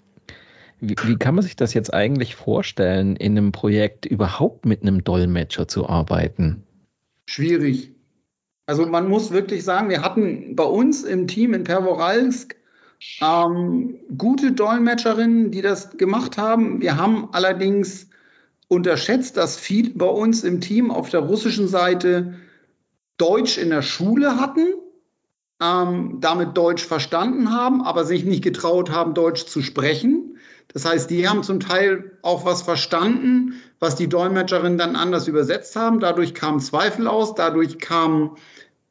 Wie, wie, kann man sich das jetzt eigentlich vorstellen, in einem Projekt überhaupt mit einem Dolmetscher zu arbeiten? Schwierig. Also man muss wirklich sagen, wir hatten bei uns im Team in Pervoralsk ähm, gute Dolmetscherinnen, die das gemacht haben. Wir haben allerdings unterschätzt, dass viele bei uns im Team auf der russischen Seite Deutsch in der Schule hatten, ähm, damit Deutsch verstanden haben, aber sich nicht getraut haben, Deutsch zu sprechen. Das heißt, die haben zum Teil auch was verstanden, was die Dolmetscherinnen dann anders übersetzt haben. Dadurch kamen Zweifel aus, dadurch kamen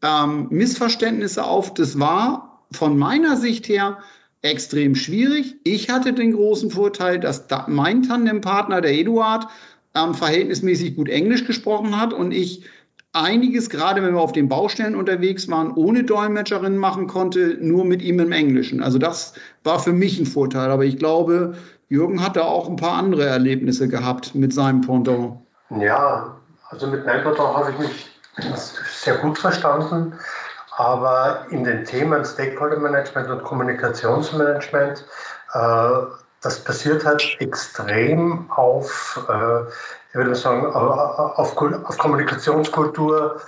ähm, Missverständnisse auf. Das war von meiner Sicht her extrem schwierig. Ich hatte den großen Vorteil, dass da mein Tandempartner, der Eduard, ähm, verhältnismäßig gut Englisch gesprochen hat und ich einiges, gerade wenn wir auf den Baustellen unterwegs waren, ohne Dolmetscherin machen konnte, nur mit ihm im Englischen. Also das war für mich ein Vorteil. Aber ich glaube, Jürgen hat da auch ein paar andere Erlebnisse gehabt mit seinem Pendant. Ja, also mit meinem Pendant habe ich mich sehr gut verstanden. Aber in den Themen Stakeholder Management und Kommunikationsmanagement, äh, das basiert halt extrem auf, äh, ich würde sagen, auf, auf Kommunikationskultur,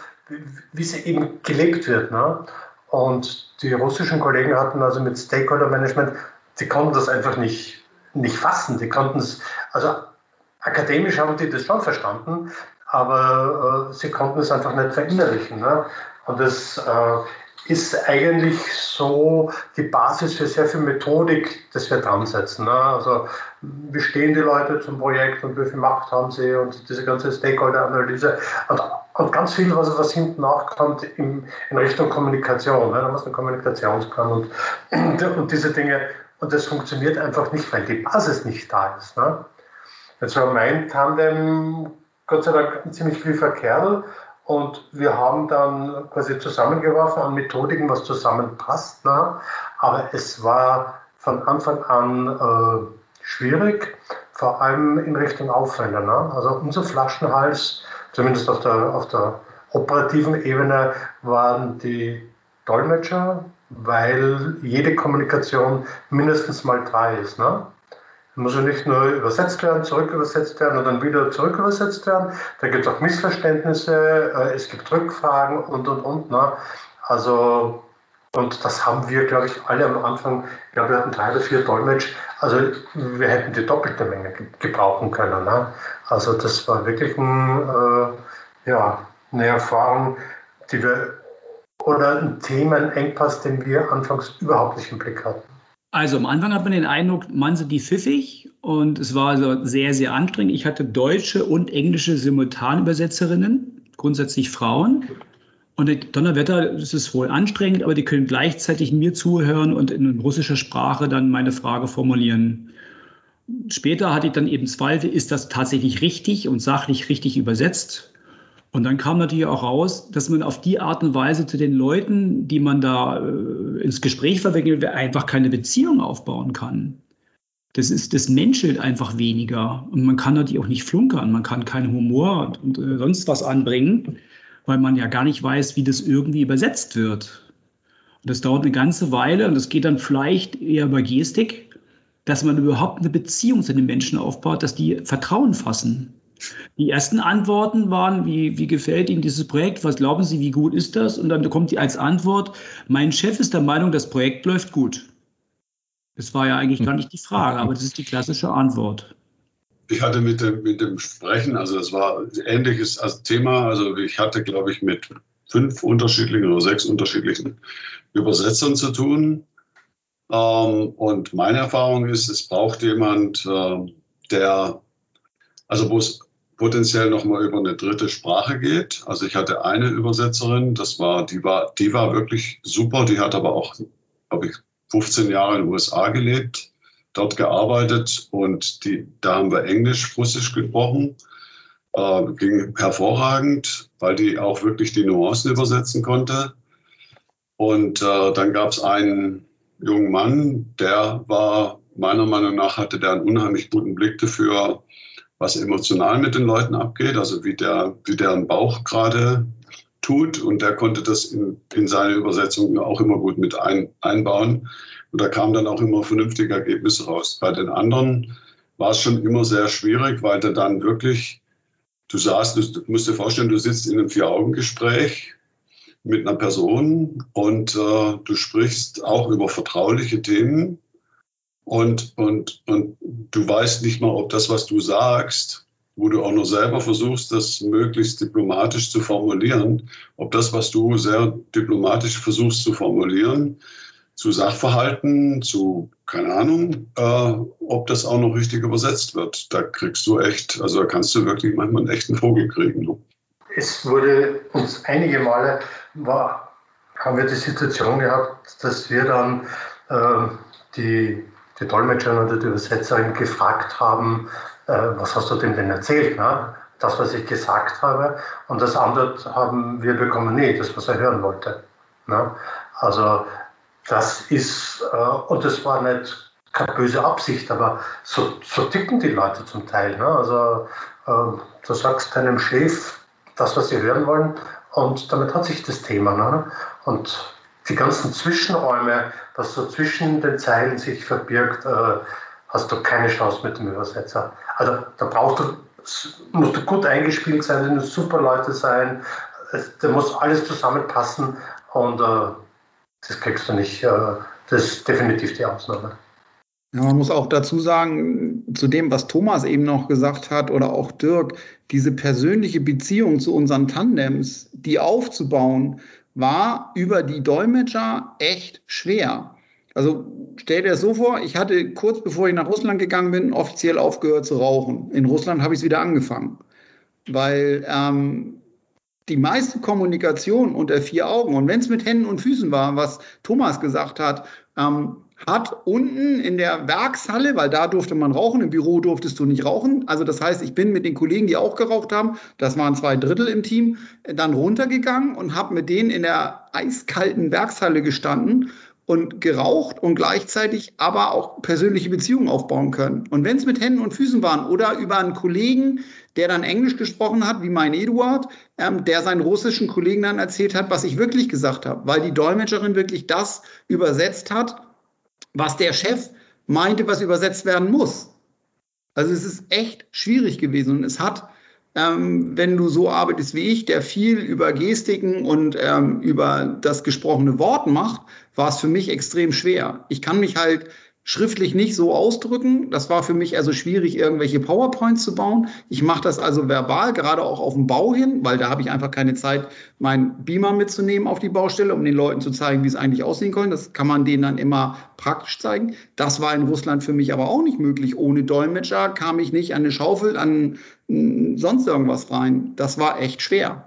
wie sie eben gelebt wird. Ne? Und die russischen Kollegen hatten also mit Stakeholder Management, die konnten das einfach nicht, nicht fassen. Die konnten es, also akademisch haben die das schon verstanden, aber äh, sie konnten es einfach nicht verinnerlichen. Ne? Und das äh, ist eigentlich so die Basis für sehr viel Methodik, das wir dran setzen. Ne? Also wie stehen die Leute zum Projekt und wie viel Macht haben sie und diese ganze Stakeholder-Analyse und, und, ganz viel, was, was hinten nachkommt in, in Richtung Kommunikation. Ne? Da muss ein Kommunikationsplan und, und, diese Dinge. Und das funktioniert einfach nicht, weil die Basis nicht da ist. Ne? Jetzt war mein Tandem Gott sei Dank ein ziemlich lieber Kerl und wir haben dann quasi zusammengeworfen an Methodiken, was zusammenpasst. Ne? Aber es war von Anfang an äh, schwierig, vor allem in Richtung Aufwände. Ne? Also unser Flaschenhals, zumindest auf der, auf der operativen Ebene, waren die Dolmetscher, weil jede Kommunikation mindestens mal drei ist. Ne? muss ja nicht nur übersetzt werden, zurückübersetzt werden und dann wieder zurückübersetzt werden. Da gibt es auch Missverständnisse, äh, es gibt Rückfragen und und und. Ne? Also, und das haben wir, glaube ich, alle am Anfang, ich glaube, wir hatten drei oder vier Dolmetsch. Also, wir hätten die doppelte Menge gebrauchen können. Ne? Also, das war wirklich ein, äh, ja, eine Erfahrung, die wir, oder ein Themenengpass, den wir anfangs überhaupt nicht im Blick hatten. Also am Anfang hat man den Eindruck, man sind die pfiffig und es war also sehr, sehr anstrengend. Ich hatte deutsche und englische Simultanübersetzerinnen, grundsätzlich Frauen. Und Donnerwetter, das ist wohl anstrengend, aber die können gleichzeitig mir zuhören und in russischer Sprache dann meine Frage formulieren. Später hatte ich dann eben Zweifel, ist das tatsächlich richtig und sachlich richtig übersetzt? Und dann kam natürlich auch raus, dass man auf die Art und Weise zu den Leuten, die man da äh, ins Gespräch verwickelt, einfach keine Beziehung aufbauen kann. Das ist, das menschelt einfach weniger. Und man kann natürlich auch nicht flunkern. Man kann keinen Humor und, und äh, sonst was anbringen, weil man ja gar nicht weiß, wie das irgendwie übersetzt wird. Und das dauert eine ganze Weile und das geht dann vielleicht eher über Gestik, dass man überhaupt eine Beziehung zu den Menschen aufbaut, dass die Vertrauen fassen. Die ersten Antworten waren, wie, wie gefällt Ihnen dieses Projekt? Was glauben Sie, wie gut ist das? Und dann kommt die als Antwort, mein Chef ist der Meinung, das Projekt läuft gut. Das war ja eigentlich gar nicht die Frage, aber das ist die klassische Antwort. Ich hatte mit dem, mit dem Sprechen, also das war ein ähnliches Thema. Also ich hatte, glaube ich, mit fünf unterschiedlichen oder sechs unterschiedlichen Übersetzern zu tun. Ähm, und meine Erfahrung ist, es braucht jemand, äh, der, also wo es potenziell nochmal über eine dritte Sprache geht. Also ich hatte eine Übersetzerin, das war, die war, die war wirklich super, die hat aber auch, glaube ich, 15 Jahre in den USA gelebt, dort gearbeitet und die, da haben wir Englisch, Russisch gesprochen. Äh, ging hervorragend, weil die auch wirklich die Nuancen übersetzen konnte. Und äh, dann gab es einen jungen Mann, der war meiner Meinung nach hatte der einen unheimlich guten Blick dafür, was emotional mit den Leuten abgeht, also wie der, wie deren Bauch gerade tut. Und der konnte das in, in seine Übersetzung auch immer gut mit ein, einbauen. Und da kamen dann auch immer vernünftige Ergebnisse raus. Bei den anderen war es schon immer sehr schwierig, weil der dann wirklich, du saßt, du, du musst dir vorstellen, du sitzt in einem Vier-Augen-Gespräch mit einer Person und äh, du sprichst auch über vertrauliche Themen und, und, und du weißt nicht mal, ob das, was du sagst, wo du auch noch selber versuchst, das möglichst diplomatisch zu formulieren, ob das, was du sehr diplomatisch versuchst zu formulieren, zu Sachverhalten, zu, keine Ahnung, äh, ob das auch noch richtig übersetzt wird. Da kriegst du echt, also da kannst du wirklich manchmal einen echten Vogel kriegen. Ne? Es wurde uns einige Male, war, haben wir die Situation gehabt, dass wir dann äh, die die Dolmetscher oder die Übersetzerin gefragt haben, äh, was hast du denn denn erzählt? Ne? Das, was ich gesagt habe. Und das andere haben wir bekommen, nee, das, was er hören wollte. Ne? Also das ist, äh, und das war nicht keine böse Absicht, aber so, so ticken die Leute zum Teil. Ne? Also äh, du sagst deinem Chef das, was sie hören wollen, und damit hat sich das Thema. Ne? Und die ganzen Zwischenräume, was so zwischen den Zeilen sich verbirgt, äh, hast du keine Chance mit dem Übersetzer. Also da brauchst du, musst du gut eingespielt sein, du musst super Leute sein, da muss alles zusammenpassen und äh, das kriegst du nicht. Äh, das ist definitiv die Ausnahme. Man muss auch dazu sagen, zu dem, was Thomas eben noch gesagt hat oder auch Dirk, diese persönliche Beziehung zu unseren Tandems, die aufzubauen, war über die Dolmetscher echt schwer. Also stell dir das so vor, ich hatte kurz bevor ich nach Russland gegangen bin, offiziell aufgehört zu rauchen. In Russland habe ich es wieder angefangen, weil ähm, die meiste Kommunikation unter vier Augen, und wenn es mit Händen und Füßen war, was Thomas gesagt hat, ähm, hat unten in der Werkshalle, weil da durfte man rauchen, im Büro durftest du nicht rauchen. Also das heißt, ich bin mit den Kollegen, die auch geraucht haben, das waren zwei Drittel im Team, dann runtergegangen und habe mit denen in der eiskalten Werkshalle gestanden und geraucht und gleichzeitig aber auch persönliche Beziehungen aufbauen können. Und wenn es mit Händen und Füßen waren oder über einen Kollegen, der dann Englisch gesprochen hat, wie mein Eduard, ähm, der seinen russischen Kollegen dann erzählt hat, was ich wirklich gesagt habe, weil die Dolmetscherin wirklich das übersetzt hat, was der Chef meinte, was übersetzt werden muss. Also es ist echt schwierig gewesen und es hat, ähm, wenn du so arbeitest wie ich, der viel über Gestiken und ähm, über das gesprochene Wort macht, war es für mich extrem schwer. Ich kann mich halt schriftlich nicht so ausdrücken. Das war für mich also schwierig, irgendwelche PowerPoints zu bauen. Ich mache das also verbal, gerade auch auf dem Bau hin, weil da habe ich einfach keine Zeit, meinen Beamer mitzunehmen auf die Baustelle, um den Leuten zu zeigen, wie es eigentlich aussehen kann. Das kann man denen dann immer praktisch zeigen. Das war in Russland für mich aber auch nicht möglich. Ohne Dolmetscher kam ich nicht an eine Schaufel, an sonst irgendwas rein. Das war echt schwer.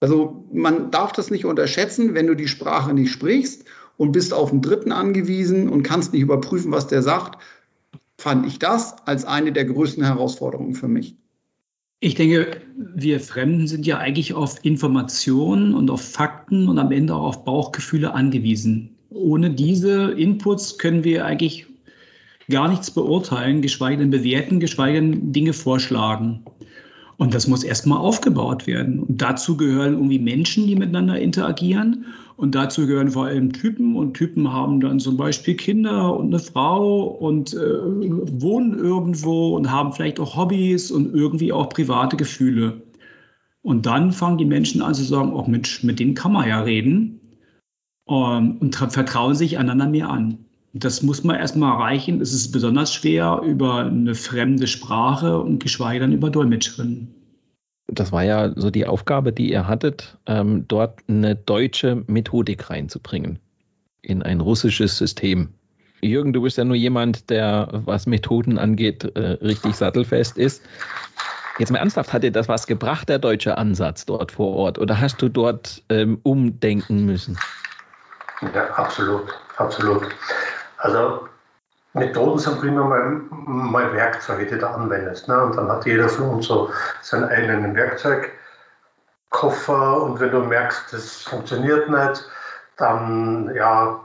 Also man darf das nicht unterschätzen, wenn du die Sprache nicht sprichst und bist auf einen Dritten angewiesen und kannst nicht überprüfen, was der sagt, fand ich das als eine der größten Herausforderungen für mich. Ich denke, wir Fremden sind ja eigentlich auf Informationen und auf Fakten und am Ende auch auf Bauchgefühle angewiesen. Ohne diese Inputs können wir eigentlich gar nichts beurteilen, geschweige denn bewerten, geschweige denn Dinge vorschlagen. Und das muss erstmal aufgebaut werden. Und dazu gehören irgendwie Menschen, die miteinander interagieren. Und dazu gehören vor allem Typen. Und Typen haben dann zum Beispiel Kinder und eine Frau und äh, wohnen irgendwo und haben vielleicht auch Hobbys und irgendwie auch private Gefühle. Und dann fangen die Menschen an zu sagen, oh Mensch, mit denen kann man ja reden. Ähm, und vertrauen sich einander mehr an. Das muss man erstmal erreichen. Es ist besonders schwer über eine fremde Sprache und geschweige denn über Dolmetscherinnen. Das war ja so die Aufgabe, die ihr hattet, ähm, dort eine deutsche Methodik reinzubringen in ein russisches System. Jürgen, du bist ja nur jemand, der, was Methoden angeht, äh, richtig sattelfest ist. Jetzt mal ernsthaft, hat dir das was gebracht, der deutsche Ansatz dort vor Ort? Oder hast du dort ähm, umdenken müssen? Ja, absolut, absolut. Also Methoden sind primär mal, mal Werkzeuge, die du anwendest. Ne? Und dann hat jeder von uns so seinen eigenen Werkzeugkoffer und wenn du merkst, das funktioniert nicht, dann ja,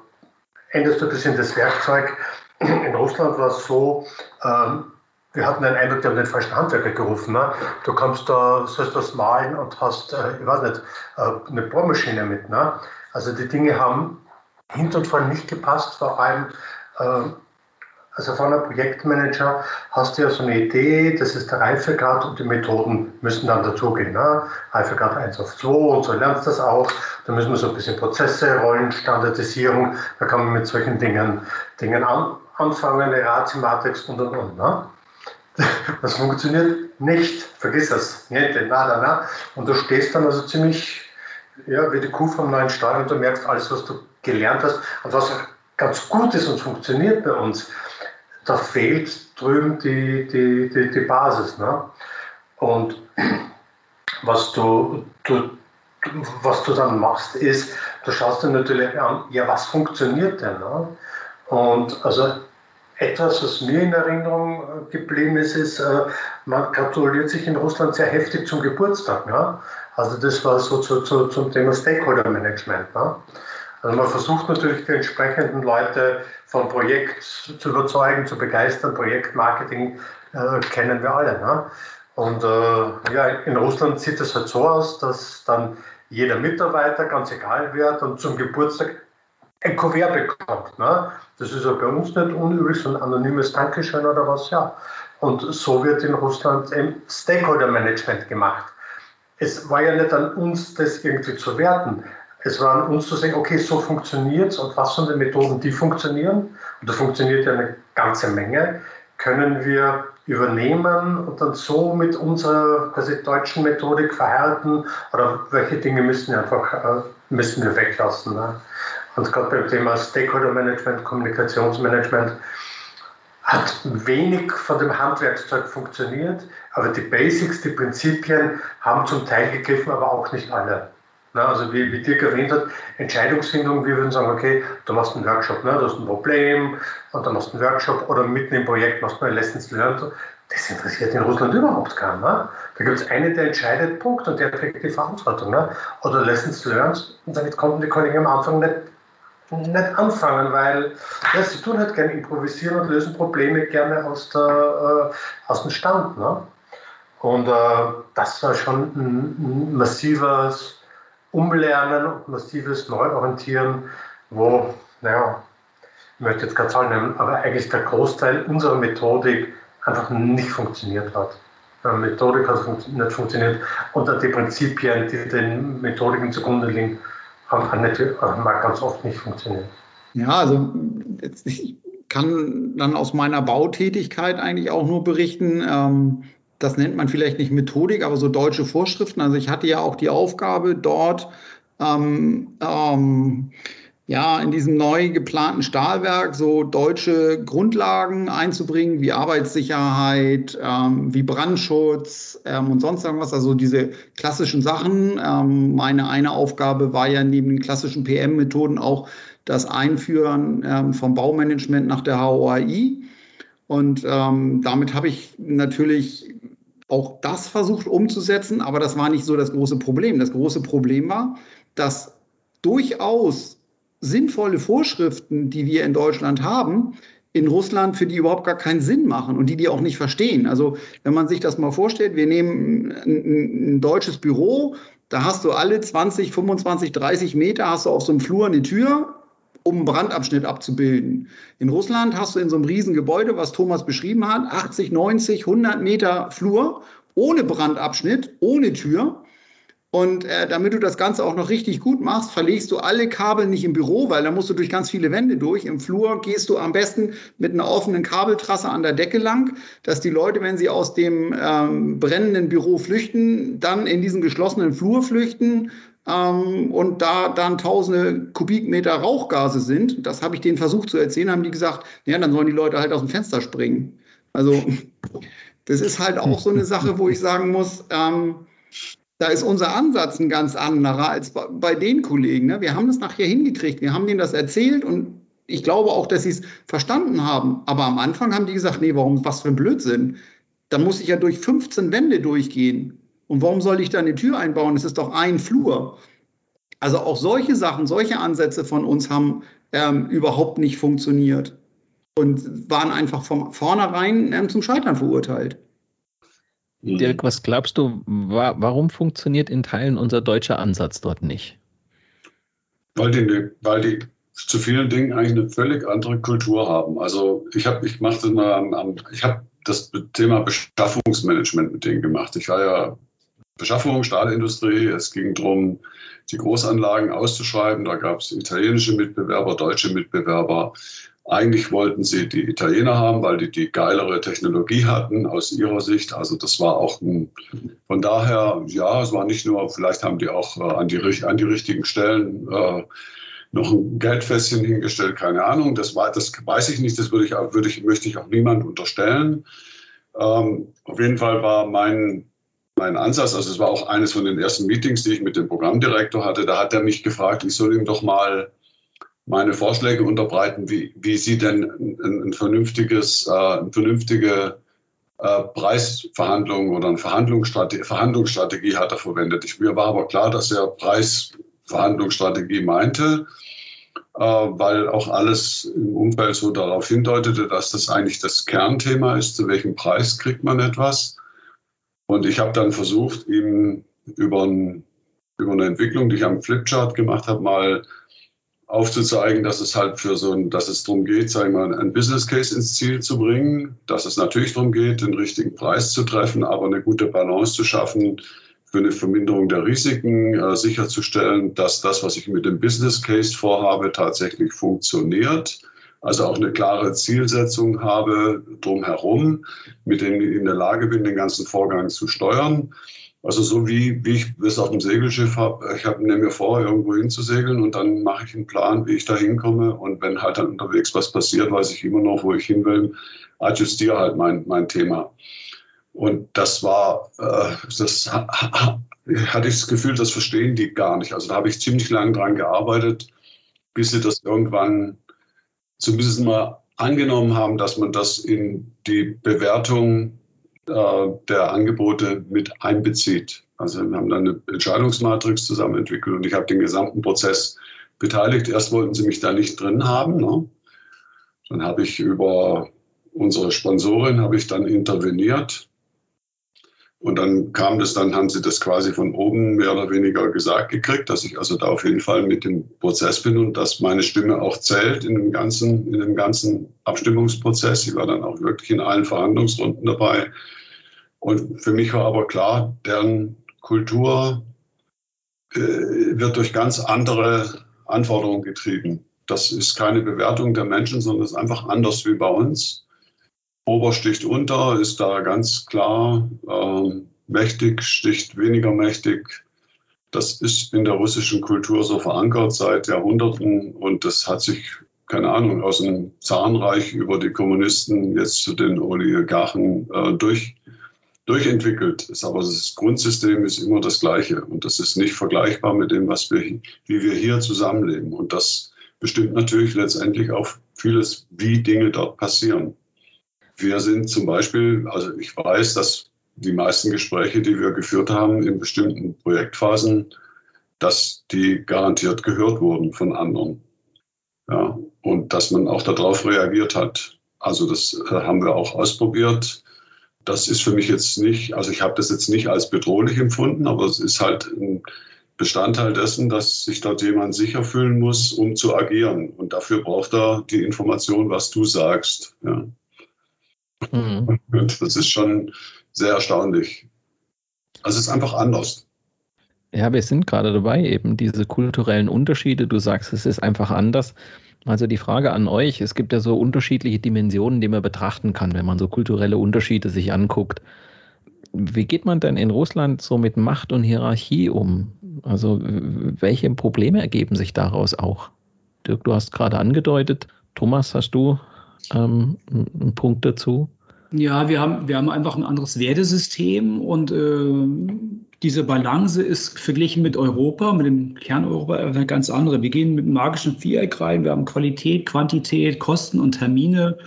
änderst du ein bisschen das Werkzeug. In Russland war es so, ähm, wir hatten den Eindruck, die haben den falschen Handwerker gerufen. Ne? Du kannst da, sollst das malen und hast, äh, ich weiß nicht, äh, eine Bohrmaschine mit. Ne? Also die Dinge haben hinten und vorne nicht gepasst, vor allem, äh, also von einem Projektmanager hast du ja so eine Idee, das ist der Reifegrad und die Methoden müssen dann dazugehen. Ne? Reifegrad 1 auf 2 und so lernst du das auch. Da müssen wir so ein bisschen Prozesse, Rollen, Standardisierung, da kann man mit solchen Dingen, Dingen an, anfangen, eine Ratio-Matrix und und und. Ne? Das funktioniert nicht, vergiss das, niente, nada, na. Und du stehst dann also ziemlich ja, wie die Kuh vom neuen Stall und du merkst alles, was du gelernt hast und was ganz gut ist und funktioniert bei uns, da fehlt drüben die, die, die, die Basis. Ne? Und was du, du, was du dann machst, ist, du schaust dir natürlich an, ja, was funktioniert denn? Ne? Und also etwas, was mir in Erinnerung geblieben ist, ist, äh, man gratuliert sich in Russland sehr heftig zum Geburtstag. Ja? Also das war so zu, zu, zum Thema Stakeholder Management. Ne? Also man versucht natürlich die entsprechenden Leute vom Projekt zu überzeugen, zu begeistern. Projektmarketing äh, kennen wir alle. Ne? Und äh, ja, in Russland sieht es halt so aus, dass dann jeder Mitarbeiter, ganz egal wer, dann zum Geburtstag ein Kuvert bekommt. Ne? Das ist ja bei uns nicht unüblich, so ein anonymes Dankeschön oder was, ja. Und so wird in Russland ein Stakeholder-Management gemacht. Es war ja nicht an uns, das irgendwie zu werten. Es war an uns zu sagen, okay, so funktioniert es und was sind die Methoden, die funktionieren? Und da funktioniert ja eine ganze Menge. Können wir übernehmen und dann so mit unserer quasi deutschen Methodik verhärten oder welche Dinge müssen wir einfach äh, müssen wir weglassen. Ne? Und gerade beim Thema Stakeholder Management, Kommunikationsmanagement hat wenig von dem Handwerkszeug funktioniert, aber die Basics, die Prinzipien haben zum Teil gegriffen, aber auch nicht alle. Na, also wie, wie Dirk erwähnt hat, Entscheidungsfindung, wir würden sagen, okay, du machst einen Workshop, ne, du hast ein Problem und dann machst du einen Workshop oder mitten im Projekt machst du ein Lessons Learned. Das interessiert in Russland überhaupt keinen. Ne? Da gibt es einen, der entscheidet, Punkt, und der trägt die Verantwortung. Ne? Oder Lessons Learned, und damit konnten die Kollegen am Anfang nicht, nicht anfangen, weil ja, sie tun halt gerne improvisieren und lösen Probleme gerne aus, der, äh, aus dem Stand. Ne? Und äh, das war schon ein, massives Umlernen und massives Neuorientieren, wo, naja, ich möchte jetzt keine Zahlen nennen, aber eigentlich der Großteil unserer Methodik einfach nicht funktioniert hat. Die Methodik hat nicht funktioniert und die Prinzipien, die den Methodiken zugrunde liegen, haben mal ganz oft nicht funktioniert. Ja, also ich kann dann aus meiner Bautätigkeit eigentlich auch nur berichten, ähm, das nennt man vielleicht nicht Methodik, aber so deutsche Vorschriften. Also ich hatte ja auch die Aufgabe, dort ähm, ähm, ja, in diesem neu geplanten Stahlwerk so deutsche Grundlagen einzubringen, wie Arbeitssicherheit, ähm, wie Brandschutz ähm, und sonst irgendwas, also diese klassischen Sachen. Ähm, meine eine Aufgabe war ja neben den klassischen PM-Methoden auch das Einführen ähm, vom Baumanagement nach der HOAI. Und ähm, damit habe ich natürlich auch das versucht umzusetzen, aber das war nicht so das große Problem. Das große Problem war, dass durchaus sinnvolle Vorschriften, die wir in Deutschland haben, in Russland für die überhaupt gar keinen Sinn machen und die die auch nicht verstehen. Also wenn man sich das mal vorstellt, wir nehmen ein, ein deutsches Büro, da hast du alle 20, 25, 30 Meter hast du auf so einem Flur eine Tür um einen Brandabschnitt abzubilden. In Russland hast du in so einem riesen Gebäude, was Thomas beschrieben hat, 80, 90, 100 Meter Flur ohne Brandabschnitt, ohne Tür. Und äh, damit du das Ganze auch noch richtig gut machst, verlegst du alle Kabel nicht im Büro, weil da musst du durch ganz viele Wände durch. Im Flur gehst du am besten mit einer offenen Kabeltrasse an der Decke lang, dass die Leute, wenn sie aus dem ähm, brennenden Büro flüchten, dann in diesen geschlossenen Flur flüchten, ähm, und da dann tausende Kubikmeter Rauchgase sind, das habe ich denen versucht zu erzählen, haben die gesagt, ja, dann sollen die Leute halt aus dem Fenster springen. Also das ist halt auch so eine Sache, wo ich sagen muss, ähm, da ist unser Ansatz ein ganz anderer als bei, bei den Kollegen. Ne? Wir haben das nachher hingekriegt, wir haben denen das erzählt und ich glaube auch, dass sie es verstanden haben. Aber am Anfang haben die gesagt, nee, warum, was für ein Blödsinn. Da muss ich ja durch 15 Wände durchgehen. Und warum soll ich da eine Tür einbauen? Es ist doch ein Flur. Also auch solche Sachen, solche Ansätze von uns haben ähm, überhaupt nicht funktioniert und waren einfach von vornherein ähm, zum Scheitern verurteilt. Dirk, was glaubst du, wa warum funktioniert in Teilen unser deutscher Ansatz dort nicht? Weil die, weil die zu vielen Dingen eigentlich eine völlig andere Kultur haben. Also ich habe, ich mache das mal an ich habe das Thema Beschaffungsmanagement mit denen gemacht. Ich war ja Beschaffung, Stahlindustrie. Es ging darum, die Großanlagen auszuschreiben. Da gab es italienische Mitbewerber, deutsche Mitbewerber. Eigentlich wollten sie die Italiener haben, weil die die geilere Technologie hatten aus ihrer Sicht. Also das war auch ein, von daher, ja, es war nicht nur, vielleicht haben die auch äh, an, die, an die richtigen Stellen äh, noch ein Geldfässchen hingestellt, keine Ahnung. Das, war, das weiß ich nicht, das würde ich, würde ich, möchte ich auch niemand unterstellen. Ähm, auf jeden Fall war mein mein Ansatz, also es war auch eines von den ersten Meetings, die ich mit dem Programmdirektor hatte, da hat er mich gefragt, ich soll ihm doch mal meine Vorschläge unterbreiten, wie, wie sie denn ein, ein vernünftiges, äh, eine vernünftige äh, Preisverhandlung oder eine Verhandlungsstrategie, Verhandlungsstrategie hat er verwendet. Ich, mir war aber klar, dass er Preisverhandlungsstrategie meinte, äh, weil auch alles im Umfeld so darauf hindeutete, dass das eigentlich das Kernthema ist, zu welchem Preis kriegt man etwas. Und ich habe dann versucht, ihm über ein über eine Entwicklung, die ich am Flipchart gemacht habe, mal aufzuzeigen, dass es halt für so ein, dass es darum geht, sagen wir mal, ein Business Case ins Ziel zu bringen, dass es natürlich darum geht, den richtigen Preis zu treffen, aber eine gute Balance zu schaffen für eine Verminderung der Risiken, äh, sicherzustellen, dass das, was ich mit dem Business Case vorhabe, tatsächlich funktioniert. Also auch eine klare Zielsetzung habe drumherum, mit dem ich in der Lage bin, den ganzen Vorgang zu steuern also so wie, wie ich es auf dem Segelschiff habe, ich hab, nehme mir vor, irgendwo hinzusegeln und dann mache ich einen Plan, wie ich da hinkomme. Und wenn halt dann unterwegs was passiert, weiß ich immer noch, wo ich hin will, adjustiere halt mein, mein Thema. Und das war, äh, das hatte ich das Gefühl, das verstehen die gar nicht. Also da habe ich ziemlich lange dran gearbeitet, bis sie das irgendwann zumindest mal angenommen haben, dass man das in die Bewertung äh, der Angebote mit einbezieht. Also wir haben dann eine Entscheidungsmatrix zusammen entwickelt und ich habe den gesamten Prozess beteiligt. Erst wollten sie mich da nicht drin haben. Ne? Dann habe ich über unsere Sponsorin habe ich dann interveniert und dann kam das, dann haben sie das quasi von oben mehr oder weniger gesagt gekriegt, dass ich also da auf jeden Fall mit dem Prozess bin und dass meine Stimme auch zählt in dem ganzen, in dem ganzen Abstimmungsprozess. Ich war dann auch wirklich in allen Verhandlungsrunden dabei. Und für mich war aber klar, deren Kultur äh, wird durch ganz andere Anforderungen getrieben. Das ist keine Bewertung der Menschen, sondern es ist einfach anders wie bei uns. Ober sticht unter, ist da ganz klar äh, mächtig, sticht weniger mächtig. Das ist in der russischen Kultur so verankert seit Jahrhunderten und das hat sich, keine Ahnung, aus dem Zarenreich über die Kommunisten jetzt zu den Oligarchen äh, durch, durchentwickelt. Ist aber das Grundsystem ist immer das gleiche und das ist nicht vergleichbar mit dem, was wir, wie wir hier zusammenleben. Und das bestimmt natürlich letztendlich auch vieles, wie Dinge dort passieren. Wir sind zum Beispiel, also ich weiß, dass die meisten Gespräche, die wir geführt haben in bestimmten Projektphasen, dass die garantiert gehört wurden von anderen. Ja, und dass man auch darauf reagiert hat. Also das äh, haben wir auch ausprobiert. Das ist für mich jetzt nicht, also ich habe das jetzt nicht als bedrohlich empfunden, aber es ist halt ein Bestandteil dessen, dass sich dort jemand sicher fühlen muss, um zu agieren. Und dafür braucht er die Information, was du sagst. Ja. Mhm. Das ist schon sehr erstaunlich. Also es ist einfach anders. Ja, wir sind gerade dabei, eben diese kulturellen Unterschiede. Du sagst, es ist einfach anders. Also die Frage an euch, es gibt ja so unterschiedliche Dimensionen, die man betrachten kann, wenn man so kulturelle Unterschiede sich anguckt. Wie geht man denn in Russland so mit Macht und Hierarchie um? Also welche Probleme ergeben sich daraus auch? Dirk, du hast gerade angedeutet. Thomas, hast du ähm, einen Punkt dazu? Ja, wir haben, wir haben einfach ein anderes Wertesystem und äh, diese Balance ist verglichen mit Europa, mit dem Kerneuropa, eine ganz andere. Wir gehen mit dem magischen Viereck rein, wir haben Qualität, Quantität, Kosten und Termine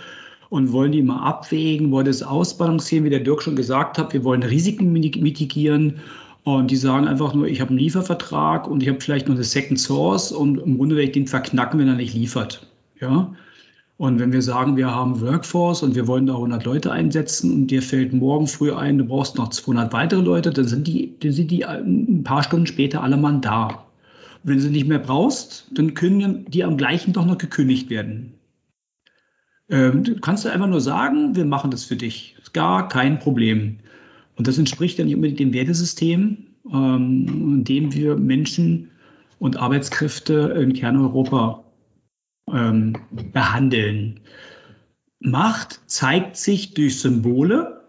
und wollen die mal abwägen, wollen das ausbalancieren, wie der Dirk schon gesagt hat. Wir wollen Risiken mitigieren und die sagen einfach nur, ich habe einen Liefervertrag und ich habe vielleicht noch eine Second Source und im Grunde werde ich den verknacken, wenn er nicht liefert. Ja. Und wenn wir sagen, wir haben Workforce und wir wollen da 100 Leute einsetzen und dir fällt morgen früh ein, du brauchst noch 200 weitere Leute, dann sind die, dann sind die ein paar Stunden später alle Mann da. Wenn du sie nicht mehr brauchst, dann können die am gleichen doch noch gekündigt werden. Ähm, du kannst du einfach nur sagen, wir machen das für dich. Gar kein Problem. Und das entspricht dann nicht unbedingt dem Wertesystem, ähm, in dem wir Menschen und Arbeitskräfte in Kerneuropa ähm, behandeln. Macht zeigt sich durch Symbole.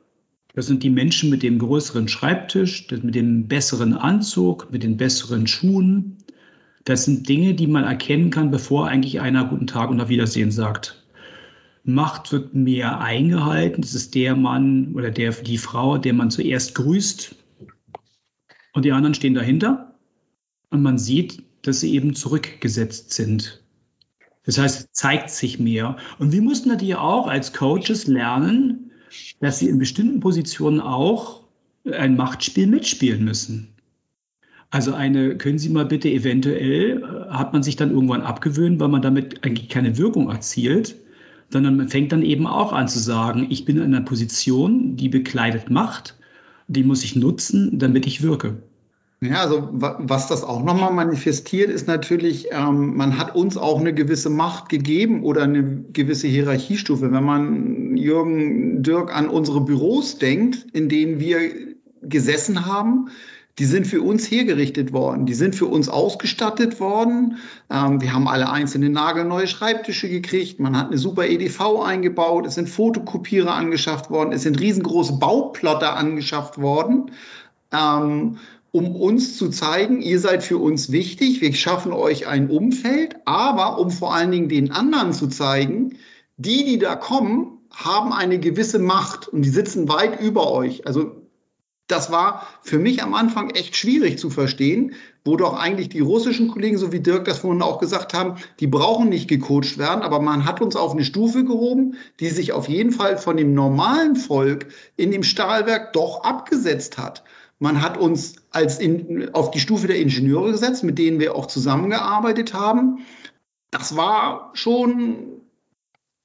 Das sind die Menschen mit dem größeren Schreibtisch, mit dem besseren Anzug, mit den besseren Schuhen. Das sind Dinge, die man erkennen kann, bevor eigentlich einer guten Tag und auf Wiedersehen sagt. Macht wird mehr eingehalten. Das ist der Mann oder der, die Frau, der man zuerst grüßt. Und die anderen stehen dahinter. Und man sieht, dass sie eben zurückgesetzt sind. Das heißt, zeigt sich mehr. Und wir mussten natürlich auch als Coaches lernen, dass sie in bestimmten Positionen auch ein Machtspiel mitspielen müssen. Also eine, können Sie mal bitte eventuell, äh, hat man sich dann irgendwann abgewöhnt, weil man damit eigentlich keine Wirkung erzielt, sondern man fängt dann eben auch an zu sagen, ich bin in einer Position, die bekleidet Macht, die muss ich nutzen, damit ich wirke. Ja, also was das auch nochmal manifestiert, ist natürlich, ähm, man hat uns auch eine gewisse Macht gegeben oder eine gewisse Hierarchiestufe. Wenn man Jürgen Dirk an unsere Büros denkt, in denen wir gesessen haben, die sind für uns hergerichtet worden, die sind für uns ausgestattet worden. Ähm, wir haben alle einzelne nagelneue Schreibtische gekriegt, man hat eine super EDV eingebaut, es sind Fotokopierer angeschafft worden, es sind riesengroße Bauplotter angeschafft worden. Ähm, um uns zu zeigen, ihr seid für uns wichtig, wir schaffen euch ein Umfeld, aber um vor allen Dingen den anderen zu zeigen, die, die da kommen, haben eine gewisse Macht und die sitzen weit über euch. Also das war für mich am Anfang echt schwierig zu verstehen, wo doch eigentlich die russischen Kollegen, so wie Dirk das vorhin auch gesagt haben, die brauchen nicht gecoacht werden, aber man hat uns auf eine Stufe gehoben, die sich auf jeden Fall von dem normalen Volk in dem Stahlwerk doch abgesetzt hat. Man hat uns als in, auf die Stufe der Ingenieure gesetzt, mit denen wir auch zusammengearbeitet haben. Das war schon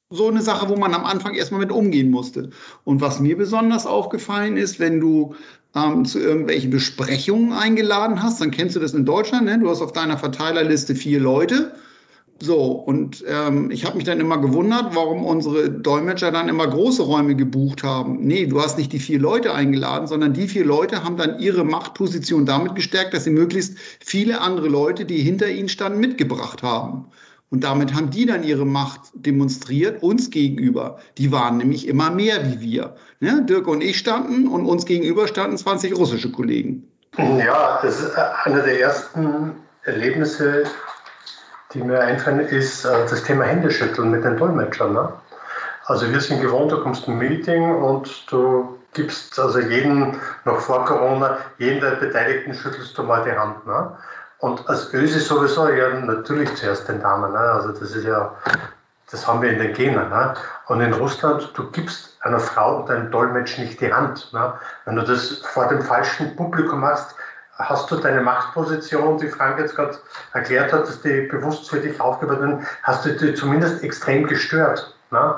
so eine Sache, wo man am Anfang erstmal mit umgehen musste. Und was mir besonders aufgefallen ist, wenn du ähm, zu irgendwelchen Besprechungen eingeladen hast, dann kennst du das in Deutschland, ne? du hast auf deiner Verteilerliste vier Leute so, und ähm, ich habe mich dann immer gewundert, warum unsere Dolmetscher dann immer große Räume gebucht haben. Nee, du hast nicht die vier Leute eingeladen, sondern die vier Leute haben dann ihre Machtposition damit gestärkt, dass sie möglichst viele andere Leute, die hinter ihnen standen, mitgebracht haben. Und damit haben die dann ihre Macht demonstriert, uns gegenüber. Die waren nämlich immer mehr wie wir. Ja, Dirk und ich standen und uns gegenüber standen 20 russische Kollegen. Ja, das ist einer der ersten Erlebnisse, die mir einfallen, ist äh, das Thema Händeschütteln mit den Dolmetschern. Ne? Also wir sind gewohnt, du kommst ein Meeting und du gibst also jeden, noch vor Corona, jeden der Beteiligten schüttelst du mal die Hand. Ne? Und als Öse sowieso ja natürlich zuerst den Damen. Ne? Also das ist ja, das haben wir in den Genen. Ne? Und in Russland, du gibst einer Frau und einem Dolmetsch nicht die Hand. Ne? Wenn du das vor dem falschen Publikum machst, hast du deine Machtposition, die Frank jetzt gerade erklärt hat, dass die bewusst für dich aufgebaut werden, hast du die zumindest extrem gestört. Ne?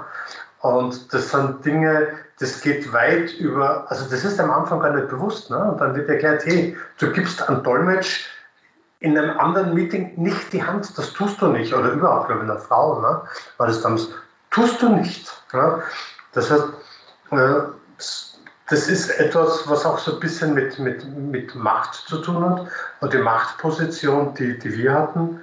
Und das sind Dinge, das geht weit über, also das ist am Anfang gar nicht bewusst. Ne? Und dann wird erklärt, hey, du gibst an Dolmetsch in einem anderen Meeting nicht die Hand, das tust du nicht. Oder überhaupt, glaube ich, einer Frau, ne? war das damals, tust du nicht. Ne? Das heißt, äh, das ist etwas, was auch so ein bisschen mit, mit, mit Macht zu tun hat und die Machtposition, die, die wir hatten.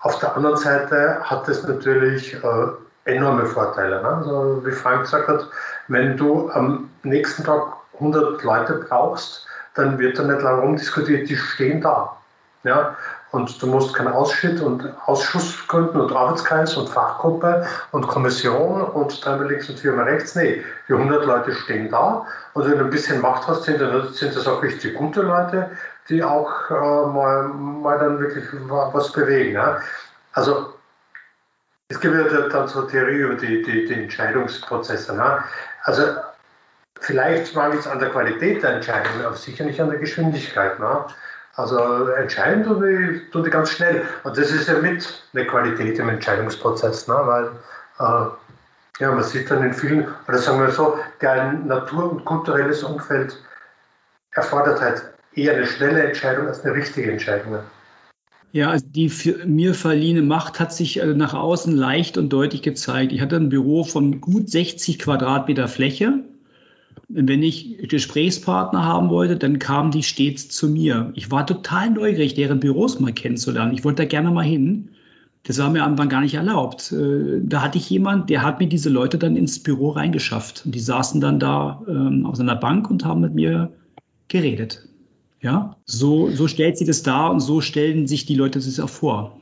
Auf der anderen Seite hat es natürlich äh, enorme Vorteile. Ne? Also, wie Frank gesagt hat, wenn du am nächsten Tag 100 Leute brauchst, dann wird da nicht lange rumdiskutiert, die stehen da. Ja? Und du musst keinen Ausschnitt und Ausschuss gründen und Arbeitskreis und Fachgruppe und Kommission und dreimal links und viermal rechts. Nee, die 100 Leute stehen da. Und wenn du ein bisschen Macht hast, sind, das auch richtig gute Leute, die auch äh, mal, mal dann wirklich was bewegen. Ja? Also es gibt ja dann so Theorie über die, die, die Entscheidungsprozesse. Ne? Also vielleicht mangelt es an der Qualität der Entscheidung, aber sicher nicht an der Geschwindigkeit. Ne? Also entscheiden tun die, tun die ganz schnell. Und das ist ja mit eine Qualität im Entscheidungsprozess, ne? weil äh, ja, man sieht dann in vielen, oder sagen wir so, ein natur- und kulturelles Umfeld erfordert halt eher eine schnelle Entscheidung als eine richtige Entscheidung. Ja, also die mir verliehene Macht hat sich äh, nach außen leicht und deutlich gezeigt. Ich hatte ein Büro von gut 60 Quadratmeter Fläche wenn ich Gesprächspartner haben wollte, dann kamen die stets zu mir. Ich war total neugierig, deren Büros mal kennenzulernen. Ich wollte da gerne mal hin. Das war mir am Anfang gar nicht erlaubt. Äh, da hatte ich jemand, der hat mir diese Leute dann ins Büro reingeschafft. Und die saßen dann da ähm, auf seiner Bank und haben mit mir geredet. Ja, so, so stellt sie das dar und so stellen sich die Leute das auch vor.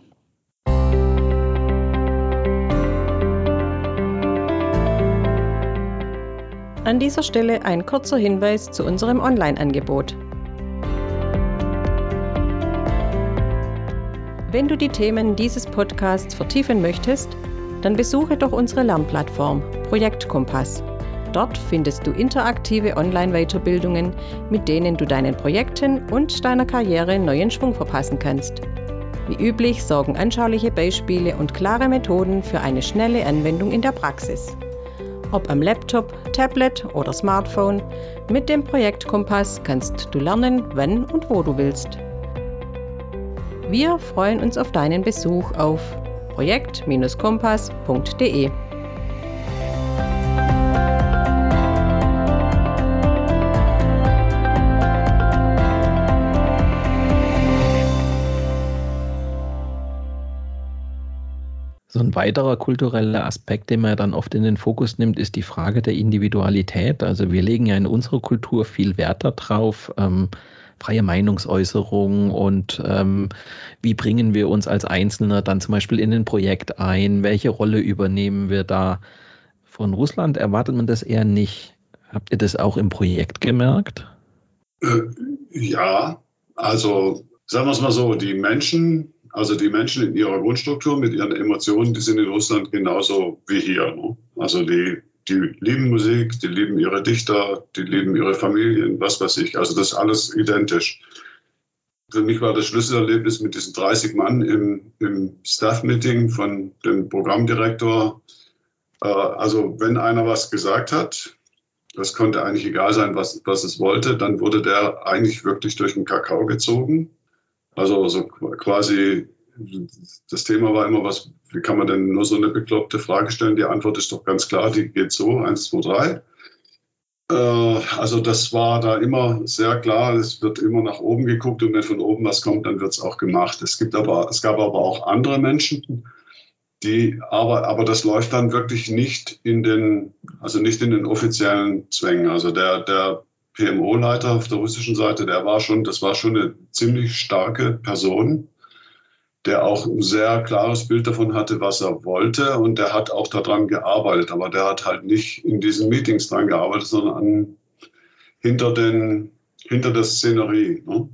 An dieser Stelle ein kurzer Hinweis zu unserem Online-Angebot. Wenn du die Themen dieses Podcasts vertiefen möchtest, dann besuche doch unsere Lernplattform Projekt Kompass. Dort findest du interaktive Online-Weiterbildungen, mit denen du deinen Projekten und deiner Karriere neuen Schwung verpassen kannst. Wie üblich sorgen anschauliche Beispiele und klare Methoden für eine schnelle Anwendung in der Praxis. Ob am Laptop, Tablet oder Smartphone, mit dem Projekt Kompass kannst du lernen, wann und wo du willst. Wir freuen uns auf deinen Besuch auf projekt-kompass.de. So ein weiterer kultureller Aspekt, den man dann oft in den Fokus nimmt, ist die Frage der Individualität. Also wir legen ja in unserer Kultur viel Wert darauf, ähm, freie Meinungsäußerung und ähm, wie bringen wir uns als Einzelner dann zum Beispiel in ein Projekt ein, welche Rolle übernehmen wir da. Von Russland erwartet man das eher nicht. Habt ihr das auch im Projekt gemerkt? Äh, ja, also sagen wir es mal so, die Menschen also die Menschen in ihrer Grundstruktur mit ihren Emotionen, die sind in Russland genauso wie hier. Ne? Also die, die lieben Musik, die lieben ihre Dichter, die lieben ihre Familien, was weiß ich. Also das ist alles identisch. Für mich war das Schlüsselerlebnis mit diesen 30 Mann im, im Staff-Meeting von dem Programmdirektor. Äh, also wenn einer was gesagt hat, das konnte eigentlich egal sein, was, was es wollte, dann wurde der eigentlich wirklich durch den Kakao gezogen. Also so quasi, das Thema war immer, was, wie kann man denn nur so eine bekloppte Frage stellen? Die Antwort ist doch ganz klar, die geht so, eins, zwei, drei. Äh, also das war da immer sehr klar, es wird immer nach oben geguckt und wenn von oben was kommt, dann wird es auch gemacht. Es gibt aber, es gab aber auch andere Menschen, die, aber, aber das läuft dann wirklich nicht in den, also nicht in den offiziellen Zwängen. Also der, der PMO-Leiter auf der russischen Seite, der war schon, das war schon eine ziemlich starke Person, der auch ein sehr klares Bild davon hatte, was er wollte und der hat auch daran gearbeitet, aber der hat halt nicht in diesen Meetings dran gearbeitet, sondern an, hinter, den, hinter der Szenerie. Ne?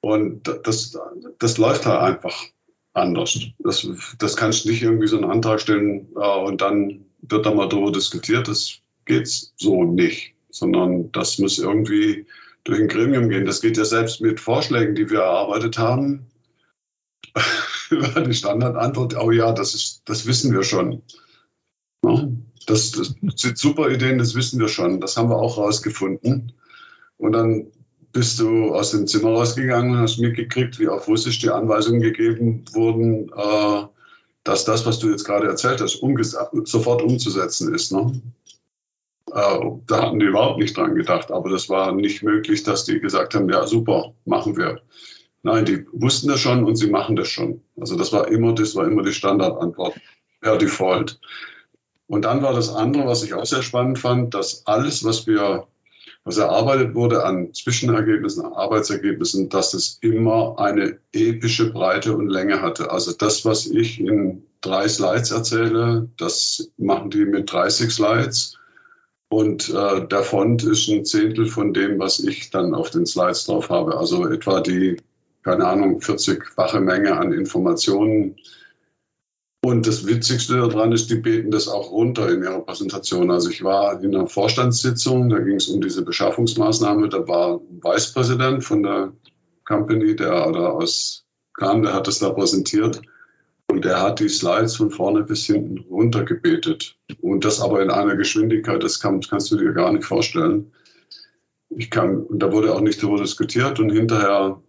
Und das, das läuft halt einfach anders. Das, das kannst du nicht irgendwie so einen Antrag stellen äh, und dann wird da mal darüber diskutiert. Das geht so nicht sondern das muss irgendwie durch ein Gremium gehen. Das geht ja selbst mit Vorschlägen, die wir erarbeitet haben. die Standardantwort, oh ja, das, ist, das wissen wir schon. Das, das sind super Ideen, das wissen wir schon. Das haben wir auch rausgefunden. Und dann bist du aus dem Zimmer rausgegangen und hast mitgekriegt, wie auf Russisch die Anweisungen gegeben wurden, äh, dass das, was du jetzt gerade erzählt hast, sofort umzusetzen ist. Ne? Äh, da hatten die überhaupt nicht dran gedacht. Aber das war nicht möglich, dass die gesagt haben, ja super, machen wir. Nein, die wussten das schon und sie machen das schon. Also das war immer, das war immer die Standardantwort per Default. Und dann war das andere, was ich auch sehr spannend fand, dass alles, was wir, was erarbeitet wurde an Zwischenergebnissen, Arbeitsergebnissen, dass es immer eine epische Breite und Länge hatte. Also das, was ich in drei Slides erzähle, das machen die mit 30 Slides. Und äh, der Font ist ein Zehntel von dem, was ich dann auf den Slides drauf habe. Also etwa die, keine Ahnung, 40-fache Menge an Informationen. Und das Witzigste daran ist, die beten das auch runter in ihrer Präsentation. Also ich war in einer Vorstandssitzung, da ging es um diese Beschaffungsmaßnahme. Da war ein Vicepräsident von der Company, der oder aus kam, der hat das da präsentiert. Und er hat die Slides von vorne bis hinten runtergebetet. Und das aber in einer Geschwindigkeit, das kann, kannst du dir gar nicht vorstellen. Ich kann, und da wurde auch nicht darüber diskutiert und hinterher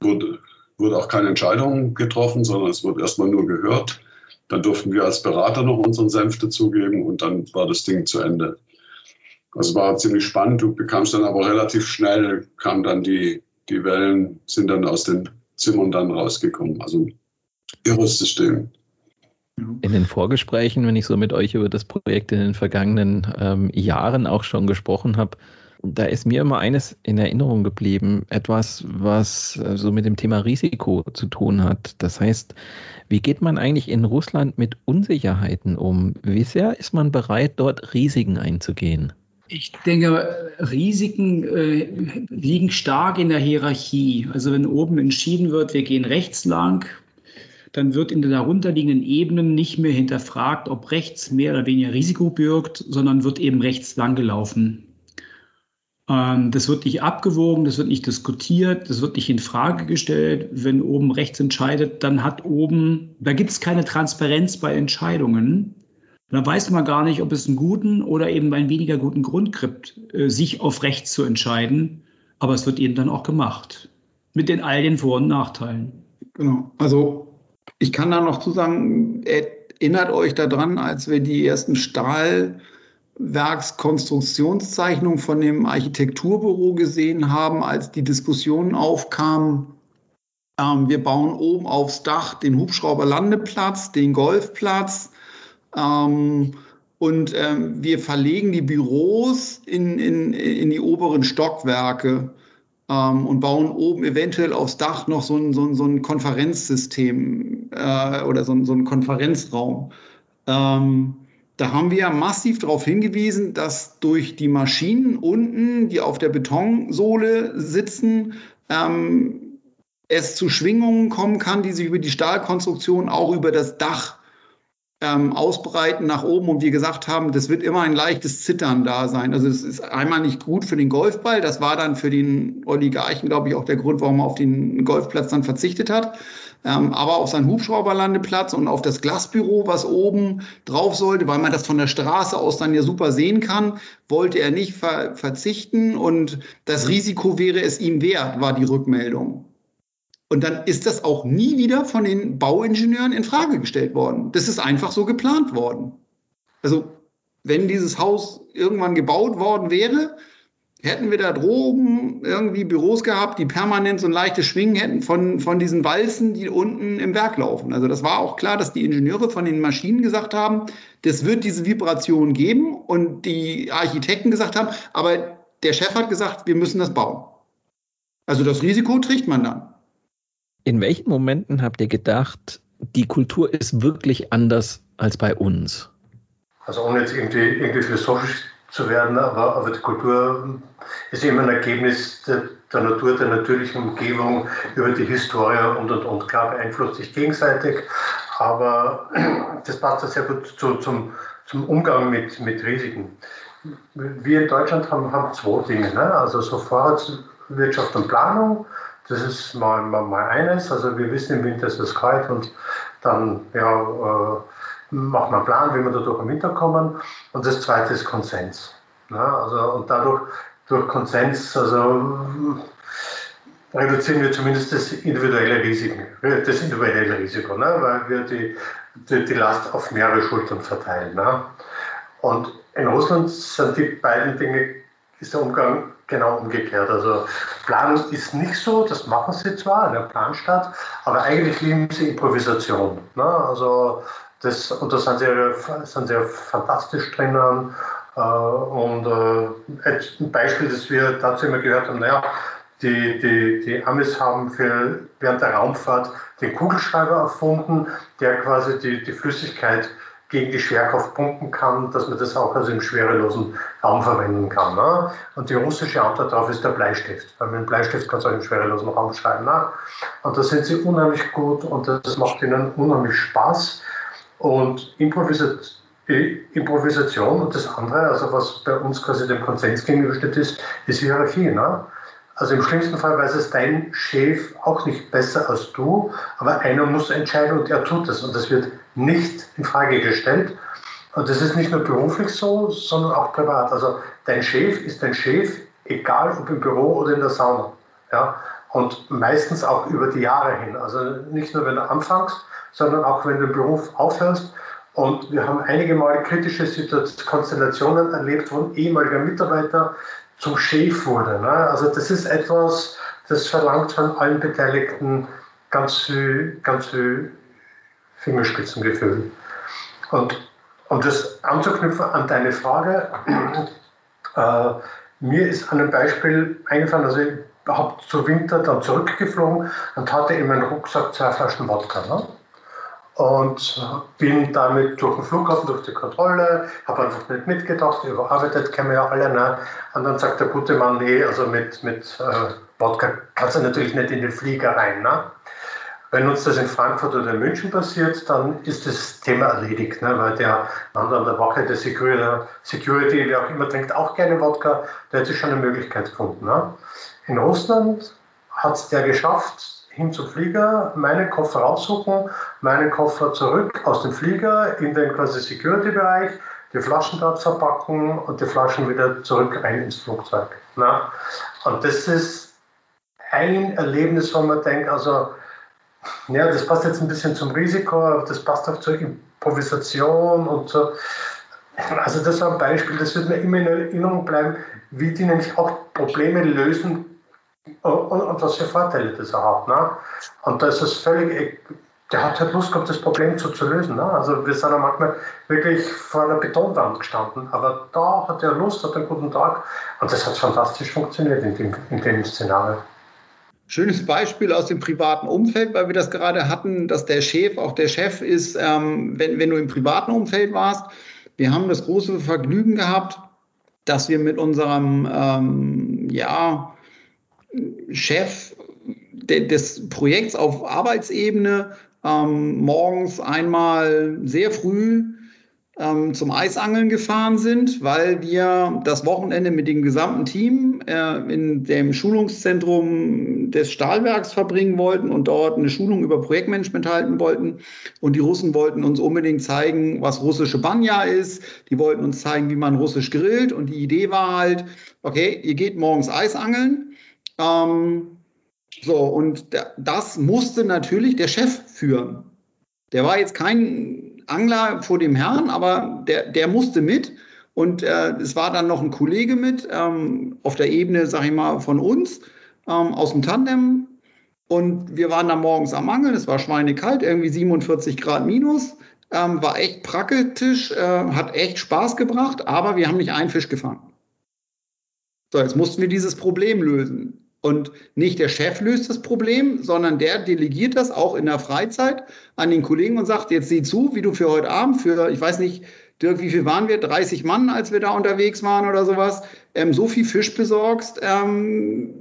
wurde, wurde auch keine Entscheidung getroffen, sondern es wurde erstmal nur gehört. Dann durften wir als Berater noch unseren Senf dazugeben und dann war das Ding zu Ende. Also war ziemlich spannend. Du bekamst dann aber relativ schnell, kamen dann die, die Wellen, sind dann aus den Zimmern dann rausgekommen. Also irres System. In den Vorgesprächen, wenn ich so mit euch über das Projekt in den vergangenen ähm, Jahren auch schon gesprochen habe, da ist mir immer eines in Erinnerung geblieben, etwas, was äh, so mit dem Thema Risiko zu tun hat. Das heißt, wie geht man eigentlich in Russland mit Unsicherheiten um? Wie sehr ist man bereit, dort Risiken einzugehen? Ich denke, Risiken äh, liegen stark in der Hierarchie. Also wenn oben entschieden wird, wir gehen rechts lang, dann wird in den darunterliegenden Ebenen nicht mehr hinterfragt, ob rechts mehr oder weniger Risiko birgt, sondern wird eben rechts lang gelaufen. Ähm, das wird nicht abgewogen, das wird nicht diskutiert, das wird nicht in Frage gestellt. Wenn oben rechts entscheidet, dann hat oben, da gibt es keine Transparenz bei Entscheidungen. dann weiß man gar nicht, ob es einen guten oder eben einen weniger guten Grund gibt, äh, sich auf rechts zu entscheiden. Aber es wird eben dann auch gemacht. Mit den all den Vor- und Nachteilen. Genau. Also ich kann da noch zu sagen, erinnert euch daran, als wir die ersten Stahlwerkskonstruktionszeichnungen von dem Architekturbüro gesehen haben, als die Diskussionen aufkamen, ähm, wir bauen oben aufs Dach den Hubschrauberlandeplatz, den Golfplatz, ähm, und ähm, wir verlegen die Büros in, in, in die oberen Stockwerke ähm, und bauen oben eventuell aufs Dach noch so ein, so ein, so ein Konferenzsystem äh, oder so ein, so ein Konferenzraum. Ähm, da haben wir massiv darauf hingewiesen, dass durch die Maschinen unten, die auf der Betonsohle sitzen, ähm, es zu Schwingungen kommen kann, die sich über die Stahlkonstruktion auch über das Dach ähm, ausbreiten nach oben und wir gesagt haben, das wird immer ein leichtes Zittern da sein. Also es ist einmal nicht gut für den Golfball, das war dann für den Oligarchen, glaube ich, auch der Grund, warum er auf den Golfplatz dann verzichtet hat. Ähm, aber auf seinen Hubschrauberlandeplatz und auf das Glasbüro, was oben drauf sollte, weil man das von der Straße aus dann ja super sehen kann, wollte er nicht ver verzichten und das Risiko wäre es ihm wert, war die Rückmeldung. Und dann ist das auch nie wieder von den Bauingenieuren in Frage gestellt worden. Das ist einfach so geplant worden. Also, wenn dieses Haus irgendwann gebaut worden wäre, hätten wir da droben irgendwie Büros gehabt, die permanent so ein leichtes Schwingen hätten von, von diesen Walzen, die unten im Werk laufen. Also das war auch klar, dass die Ingenieure von den Maschinen gesagt haben, das wird diese Vibration geben und die Architekten gesagt haben, aber der Chef hat gesagt, wir müssen das bauen. Also das Risiko trägt man dann. In welchen Momenten habt ihr gedacht, die Kultur ist wirklich anders als bei uns? Also ohne jetzt irgendwie, irgendwie philosophisch zu werden, aber, aber die Kultur ist immer ein Ergebnis der, der Natur, der natürlichen Umgebung, über die Historie und und und. Klar beeinflusst sich gegenseitig, aber das passt ja sehr gut zu, zum, zum Umgang mit, mit Risiken. Wir in Deutschland haben, haben zwei Dinge, ne? also so Vorratswirtschaft und Planung das ist mal, mal, mal eines. Also wir wissen im Winter ist es kalt und dann ja, äh, macht man einen Plan, wie wir da durch den Winter kommen. Und das zweite ist Konsens. Ja, also, und dadurch durch Konsens, also reduzieren wir zumindest das individuelle Risiko, das individuelle Risiko, ne? weil wir die, die, die Last auf mehrere Schultern verteilen. Ne? Und in Russland sind die beiden Dinge, ist der Umgang genau umgekehrt. Also Planung ist nicht so, das machen sie zwar in der Planstadt, aber eigentlich lieben sie Improvisation. Ne? Also das, und da sind sie, sind sie fantastisch drinnen. Äh, und äh, ein Beispiel, das wir dazu immer gehört haben, naja, die, die, die Amis haben für, während der Raumfahrt den Kugelschreiber erfunden, der quasi die, die Flüssigkeit gegen die Schwerkraft pumpen kann, dass man das auch also im schwerelosen Raum verwenden kann. Ne? Und die russische Antwort darauf ist der Bleistift, weil mit dem Bleistift kannst du auch im schwerelosen Raum schreiben. Ne? Und da sind sie unheimlich gut und das macht ihnen unheimlich Spaß. Und Improvisation Improvisation und das andere, also was bei uns quasi dem Konsens gegenübersteht, ist, ist Hierarchie. Ne? Also im schlimmsten Fall weiß es dein Chef auch nicht besser als du, aber einer muss entscheiden und er tut es und das wird nicht in Frage gestellt. Und das ist nicht nur beruflich so, sondern auch privat. Also dein Chef ist dein Chef, egal ob im Büro oder in der Sauna. Ja? Und meistens auch über die Jahre hin. Also nicht nur, wenn du anfängst, sondern auch, wenn du den Beruf aufhörst. Und wir haben einige Mal kritische Konstellationen erlebt, wo ein ehemaliger Mitarbeiter zum Chef wurde. Ne? Also das ist etwas, das verlangt von allen Beteiligten ganz viel, ganz viel Fingerspitzengefühl. Und um das anzuknüpfen an deine Frage, äh, mir ist an einem Beispiel eingefallen, also ich habe zu Winter dann zurückgeflogen und hatte in meinem Rucksack zwei Flaschen Wodka. Ne? Und bin damit durch den Flughafen, durch die Kontrolle, habe einfach nicht mitgedacht, überarbeitet, kennen wir ja alle. Ne? Und dann sagt der gute Mann, nee, also mit, mit äh, Wodka kannst du natürlich nicht in den Flieger rein. Ne? Wenn uns das in Frankfurt oder in München passiert, dann ist das Thema erledigt, ne? weil der Mann an der Wache, der Security, Security, wer auch immer trinkt, auch gerne Wodka, der sich schon eine Möglichkeit gefunden. Ne? In Russland hat es der geschafft, hin zum Flieger, meinen Koffer raussuchen, meinen Koffer zurück aus dem Flieger in den quasi Security-Bereich, die Flaschen dort verpacken und die Flaschen wieder zurück rein ins Flugzeug. Na? Und das ist ein Erlebnis, wo man denkt, also, ja, das passt jetzt ein bisschen zum Risiko, aber das passt auch zur Improvisation und so. Also das war ein Beispiel, das wird mir immer in Erinnerung bleiben, wie die nämlich auch Probleme lösen und, und was für Vorteile das er hat. Ne? Und da ist es völlig, der hat halt Lust gehabt, das Problem zu, zu lösen. Ne? Also wir sind ja manchmal wirklich vor einer Betonwand gestanden, aber da hat er Lust, hat einen guten Tag und das hat fantastisch funktioniert in dem, in dem Szenario. Schönes Beispiel aus dem privaten Umfeld, weil wir das gerade hatten, dass der Chef auch der Chef ist, ähm, wenn, wenn du im privaten Umfeld warst. Wir haben das große Vergnügen gehabt, dass wir mit unserem ähm, ja, Chef de, des Projekts auf Arbeitsebene ähm, morgens einmal sehr früh ähm, zum Eisangeln gefahren sind, weil wir das Wochenende mit dem gesamten Team äh, in dem Schulungszentrum des Stahlwerks verbringen wollten und dort eine Schulung über Projektmanagement halten wollten. Und die Russen wollten uns unbedingt zeigen, was russische Banja ist. Die wollten uns zeigen, wie man russisch grillt. Und die Idee war halt, okay, ihr geht morgens Eisangeln. Ähm, so, und das musste natürlich der Chef führen. Der war jetzt kein Angler vor dem Herrn, aber der, der musste mit. Und äh, es war dann noch ein Kollege mit ähm, auf der Ebene, sag ich mal, von uns ähm, aus dem Tandem. Und wir waren dann morgens am Angeln. Es war schweinekalt, irgendwie 47 Grad minus. Ähm, war echt praktisch, äh, hat echt Spaß gebracht, aber wir haben nicht einen Fisch gefangen. So, jetzt mussten wir dieses Problem lösen. Und nicht der Chef löst das Problem, sondern der delegiert das auch in der Freizeit an den Kollegen und sagt, jetzt sieh zu, wie du für heute Abend, für, ich weiß nicht, Dirk, wie viel waren wir? 30 Mann, als wir da unterwegs waren oder sowas, ähm, so viel Fisch besorgst, ähm,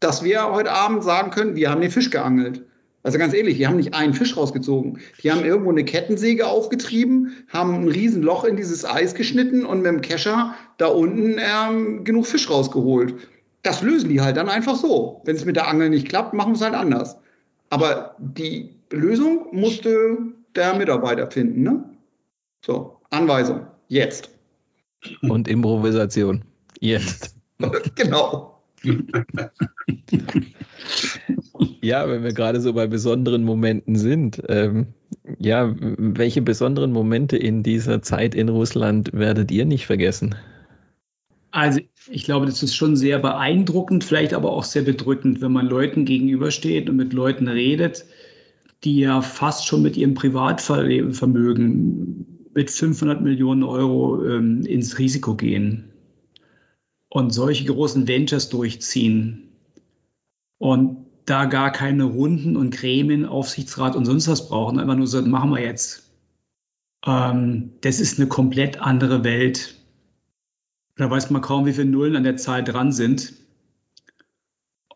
dass wir heute Abend sagen können, wir haben den Fisch geangelt. Also ganz ehrlich, wir haben nicht einen Fisch rausgezogen. Die haben irgendwo eine Kettensäge aufgetrieben, haben ein Riesenloch in dieses Eis geschnitten und mit dem Kescher da unten ähm, genug Fisch rausgeholt das lösen die halt dann einfach so. Wenn es mit der Angel nicht klappt, machen wir es halt anders. Aber die Lösung musste der Mitarbeiter finden. Ne? So, Anweisung, jetzt. Und Improvisation, jetzt. genau. ja, wenn wir gerade so bei besonderen Momenten sind, ähm, ja, welche besonderen Momente in dieser Zeit in Russland werdet ihr nicht vergessen? Also ich glaube, das ist schon sehr beeindruckend, vielleicht aber auch sehr bedrückend, wenn man Leuten gegenübersteht und mit Leuten redet, die ja fast schon mit ihrem Privatvermögen mit 500 Millionen Euro ähm, ins Risiko gehen und solche großen Ventures durchziehen und da gar keine Runden und Gremien, Aufsichtsrat und sonst was brauchen, einfach nur so, machen wir jetzt. Ähm, das ist eine komplett andere Welt da weiß man kaum, wie viele Nullen an der Zahl dran sind.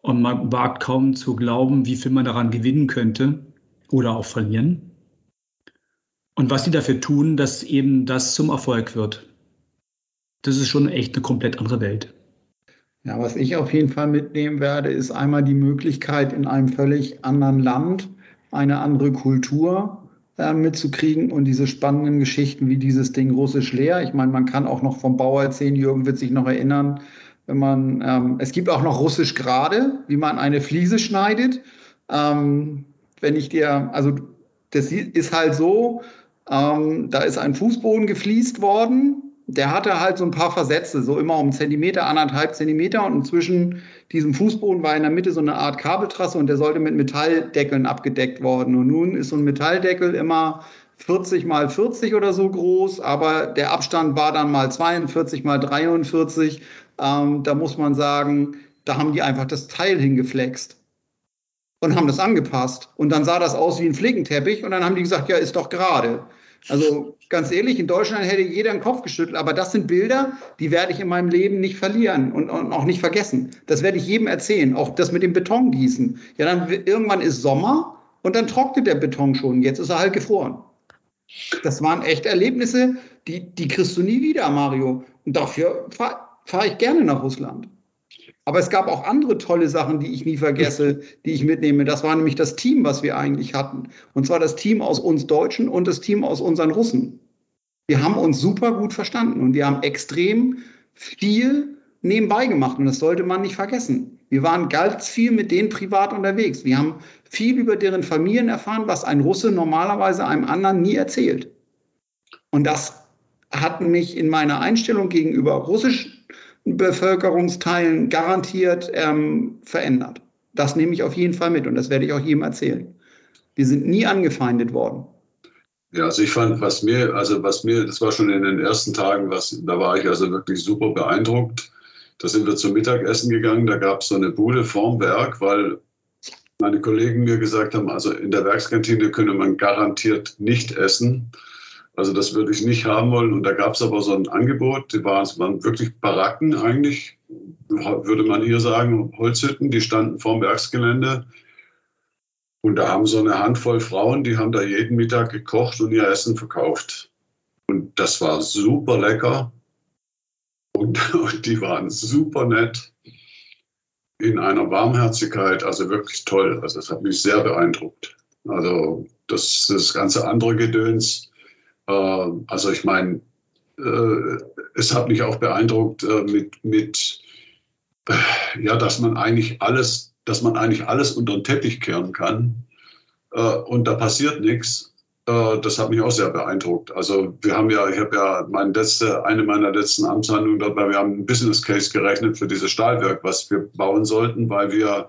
Und man wagt kaum zu glauben, wie viel man daran gewinnen könnte oder auch verlieren. Und was die dafür tun, dass eben das zum Erfolg wird. Das ist schon echt eine komplett andere Welt. Ja, was ich auf jeden Fall mitnehmen werde, ist einmal die Möglichkeit, in einem völlig anderen Land eine andere Kultur mitzukriegen und diese spannenden Geschichten wie dieses Ding Russisch leer. Ich meine, man kann auch noch vom Bau erzählen, Jürgen wird sich noch erinnern, wenn man, ähm, es gibt auch noch Russisch gerade, wie man eine Fliese schneidet. Ähm, wenn ich dir, also das ist halt so, ähm, da ist ein Fußboden gefliest worden der hatte halt so ein paar Versätze, so immer um Zentimeter, anderthalb Zentimeter und zwischen diesem Fußboden war in der Mitte so eine Art Kabeltrasse und der sollte mit Metalldeckeln abgedeckt worden. Und nun ist so ein Metalldeckel immer 40 mal 40 oder so groß, aber der Abstand war dann mal 42 mal 43. Ähm, da muss man sagen, da haben die einfach das Teil hingeflext und haben das angepasst. Und dann sah das aus wie ein Flickenteppich und dann haben die gesagt, ja, ist doch gerade. Also ganz ehrlich, in Deutschland hätte jeder den Kopf geschüttelt, aber das sind Bilder, die werde ich in meinem Leben nicht verlieren und, und auch nicht vergessen. Das werde ich jedem erzählen. Auch das mit dem Betongießen. Ja, dann irgendwann ist Sommer und dann trocknet der Beton schon. Jetzt ist er halt gefroren. Das waren echt Erlebnisse, die, die kriegst du nie wieder, Mario. Und dafür fahre fahr ich gerne nach Russland. Aber es gab auch andere tolle Sachen, die ich nie vergesse, die ich mitnehme. Das war nämlich das Team, was wir eigentlich hatten. Und zwar das Team aus uns Deutschen und das Team aus unseren Russen. Wir haben uns super gut verstanden und wir haben extrem viel nebenbei gemacht und das sollte man nicht vergessen. Wir waren ganz viel mit denen privat unterwegs. Wir haben viel über deren Familien erfahren, was ein Russe normalerweise einem anderen nie erzählt. Und das hat mich in meiner Einstellung gegenüber russischen Bevölkerungsteilen garantiert ähm, verändert. Das nehme ich auf jeden Fall mit und das werde ich auch jedem erzählen. Wir sind nie angefeindet worden. Ja, also ich fand, was mir, also was mir, das war schon in den ersten Tagen, was, da war ich also wirklich super beeindruckt. Da sind wir zum Mittagessen gegangen, da gab es so eine Bude vorm Werk, weil meine Kollegen mir gesagt haben, also in der Werkskantine könne man garantiert nicht essen. Also das würde ich nicht haben wollen. Und da gab es aber so ein Angebot, die waren, waren wirklich Baracken eigentlich, würde man hier sagen, Holzhütten, die standen vorm Werksgelände. Und da haben so eine Handvoll Frauen, die haben da jeden Mittag gekocht und ihr Essen verkauft. Und das war super lecker. Und, und die waren super nett in einer Warmherzigkeit, also wirklich toll. Also das hat mich sehr beeindruckt. Also das, das ganze andere Gedöns, also ich meine, äh, es hat mich auch beeindruckt äh, mit, mit ja, dass man eigentlich alles, dass man eigentlich alles unter den Teppich kehren kann und da passiert nichts. das hat mich auch sehr beeindruckt. Also wir haben ja, ich habe ja meine letzte, eine meiner letzten Amtshandlungen dabei, wir haben einen Business Case gerechnet für dieses Stahlwerk, was wir bauen sollten, weil wir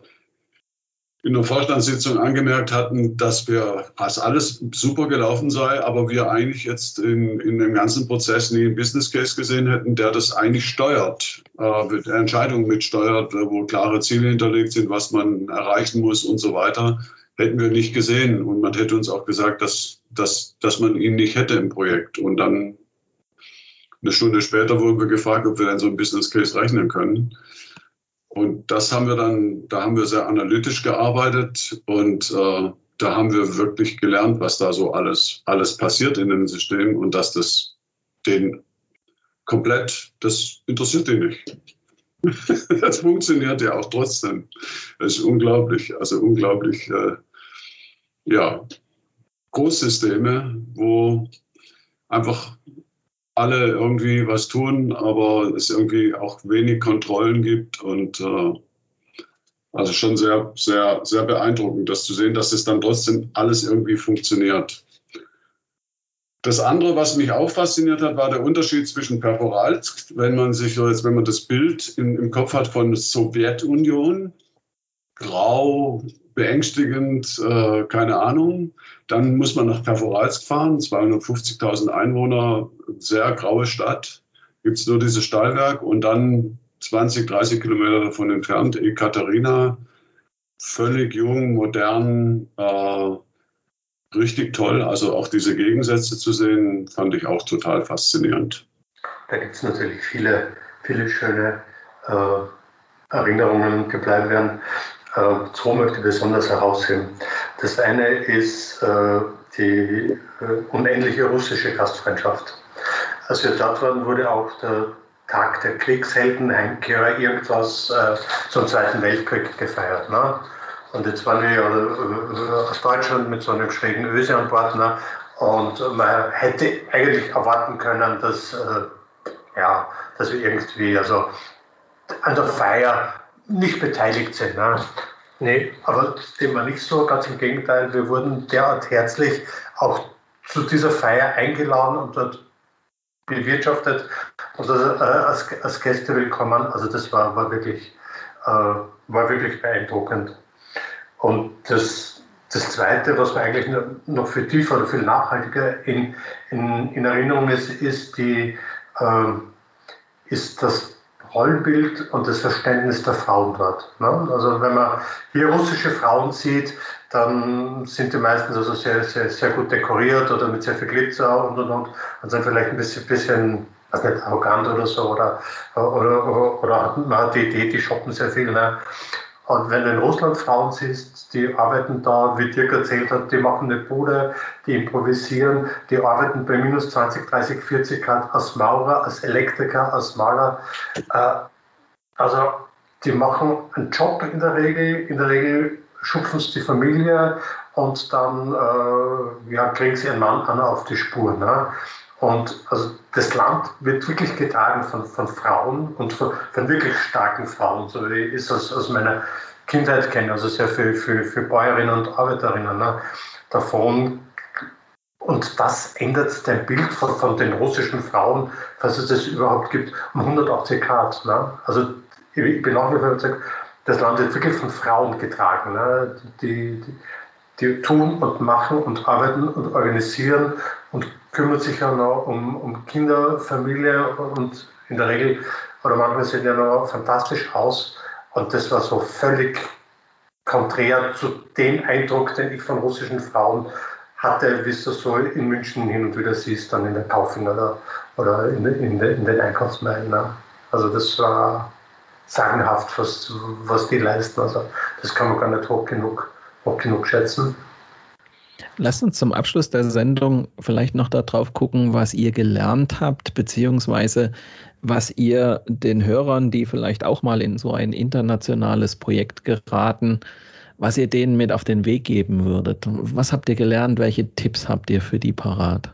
in der Vorstandssitzung angemerkt hatten, dass wir, als alles super gelaufen sei, aber wir eigentlich jetzt in, in dem ganzen Prozess nie einen Business Case gesehen hätten, der das eigentlich steuert, äh, Entscheidungen mitsteuert, wo klare Ziele hinterlegt sind, was man erreichen muss und so weiter, hätten wir nicht gesehen. Und man hätte uns auch gesagt, dass, dass, dass man ihn nicht hätte im Projekt. Und dann eine Stunde später wurden wir gefragt, ob wir denn so ein Business Case rechnen können. Und das haben wir dann, da haben wir sehr analytisch gearbeitet und äh, da haben wir wirklich gelernt, was da so alles, alles passiert in dem System und dass das den komplett, das interessiert den nicht. das funktioniert ja auch trotzdem. Das ist unglaublich, also unglaublich, äh, ja, Großsysteme, wo einfach alle irgendwie was tun, aber es irgendwie auch wenig Kontrollen gibt und äh, also schon sehr, sehr, sehr beeindruckend, das zu sehen, dass es dann trotzdem alles irgendwie funktioniert. Das andere, was mich auch fasziniert hat, war der Unterschied zwischen Perforalsk, wenn man sich jetzt, wenn man das Bild in, im Kopf hat von Sowjetunion, grau, beängstigend, äh, keine Ahnung. Dann muss man nach Perforalsk fahren, 250.000 Einwohner, sehr graue Stadt. Gibt es nur dieses Stahlwerk und dann 20, 30 Kilometer davon entfernt Ekaterina, völlig jung, modern, äh, richtig toll. Also auch diese Gegensätze zu sehen, fand ich auch total faszinierend. Da gibt es natürlich viele, viele schöne äh, Erinnerungen, die bleiben werden. Äh, zwei möchte ich besonders herausheben. Das eine ist äh, die äh, unendliche russische Gastfreundschaft. Als wir dort waren, wurde auch der Tag der Kriegshelden, Heimkehrer, irgendwas äh, zum Zweiten Weltkrieg gefeiert. Ne? Und jetzt waren wir aus Deutschland mit so einem schrägen Öse an Bord. Ne? Und man hätte eigentlich erwarten können, dass, äh, ja, dass wir irgendwie also an der Feier nicht beteiligt sind. Ne? Nee, aber dem war nicht so, ganz im Gegenteil, wir wurden derart herzlich auch zu dieser Feier eingeladen und dort bewirtschaftet und äh, als, als Gäste willkommen. Also das war, war, wirklich, äh, war wirklich beeindruckend. Und das, das Zweite, was mir eigentlich noch viel tiefer oder viel nachhaltiger in, in, in Erinnerung ist, ist, die, äh, ist das Rollenbild und das Verständnis der Frauen dort. Ne? Also wenn man hier russische Frauen sieht, dann sind die meistens also sehr, sehr, sehr gut dekoriert oder mit sehr viel Glitzer und und und und sind vielleicht ein bisschen, bisschen weiß nicht, arrogant oder so oder, oder, oder, oder man hat die Idee, die shoppen sehr viel. Ne? Und wenn du in Russland Frauen siehst, die arbeiten da, wie Dirk erzählt hat, die machen eine Bude, die improvisieren, die arbeiten bei minus 20, 30, 40 Grad als Maurer, als Elektriker, als Maler. Äh, also die machen einen Job in der Regel, in der Regel schupfen sie die Familie und dann äh, ja, kriegen sie ihren Mann an auf die Spur. Ne? Und also das Land wird wirklich getragen von, von Frauen und von, von, wirklich starken Frauen, so es aus, aus meiner Kindheit kenne, also sehr viel für, für Bäuerinnen und Arbeiterinnen. Ne? Davon und das ändert dein Bild von, von, den russischen Frauen, falls es das überhaupt gibt, um 180 Grad. Ne? Also ich bin auch wie gesagt, das Land wird wirklich von Frauen getragen. Ne? Die, die, die, tun und machen und arbeiten und organisieren und kümmern sich ja noch um, um Kinder, Familie und in der Regel, oder manchmal sehen ja noch fantastisch aus. Und das war so völlig konträr zu dem Eindruck, den ich von russischen Frauen hatte, wie du so in München hin und wieder siehst, dann in der Kaufing oder, oder in, in, in den Einkaufsmeilen. Ne? Also das war sagenhaft, was, was die leisten. Also das kann man gar nicht hoch genug, hoch genug schätzen. Lasst uns zum Abschluss der Sendung vielleicht noch darauf gucken, was ihr gelernt habt, beziehungsweise was ihr den Hörern, die vielleicht auch mal in so ein internationales Projekt geraten, was ihr denen mit auf den Weg geben würdet. Was habt ihr gelernt? Welche Tipps habt ihr für die parat?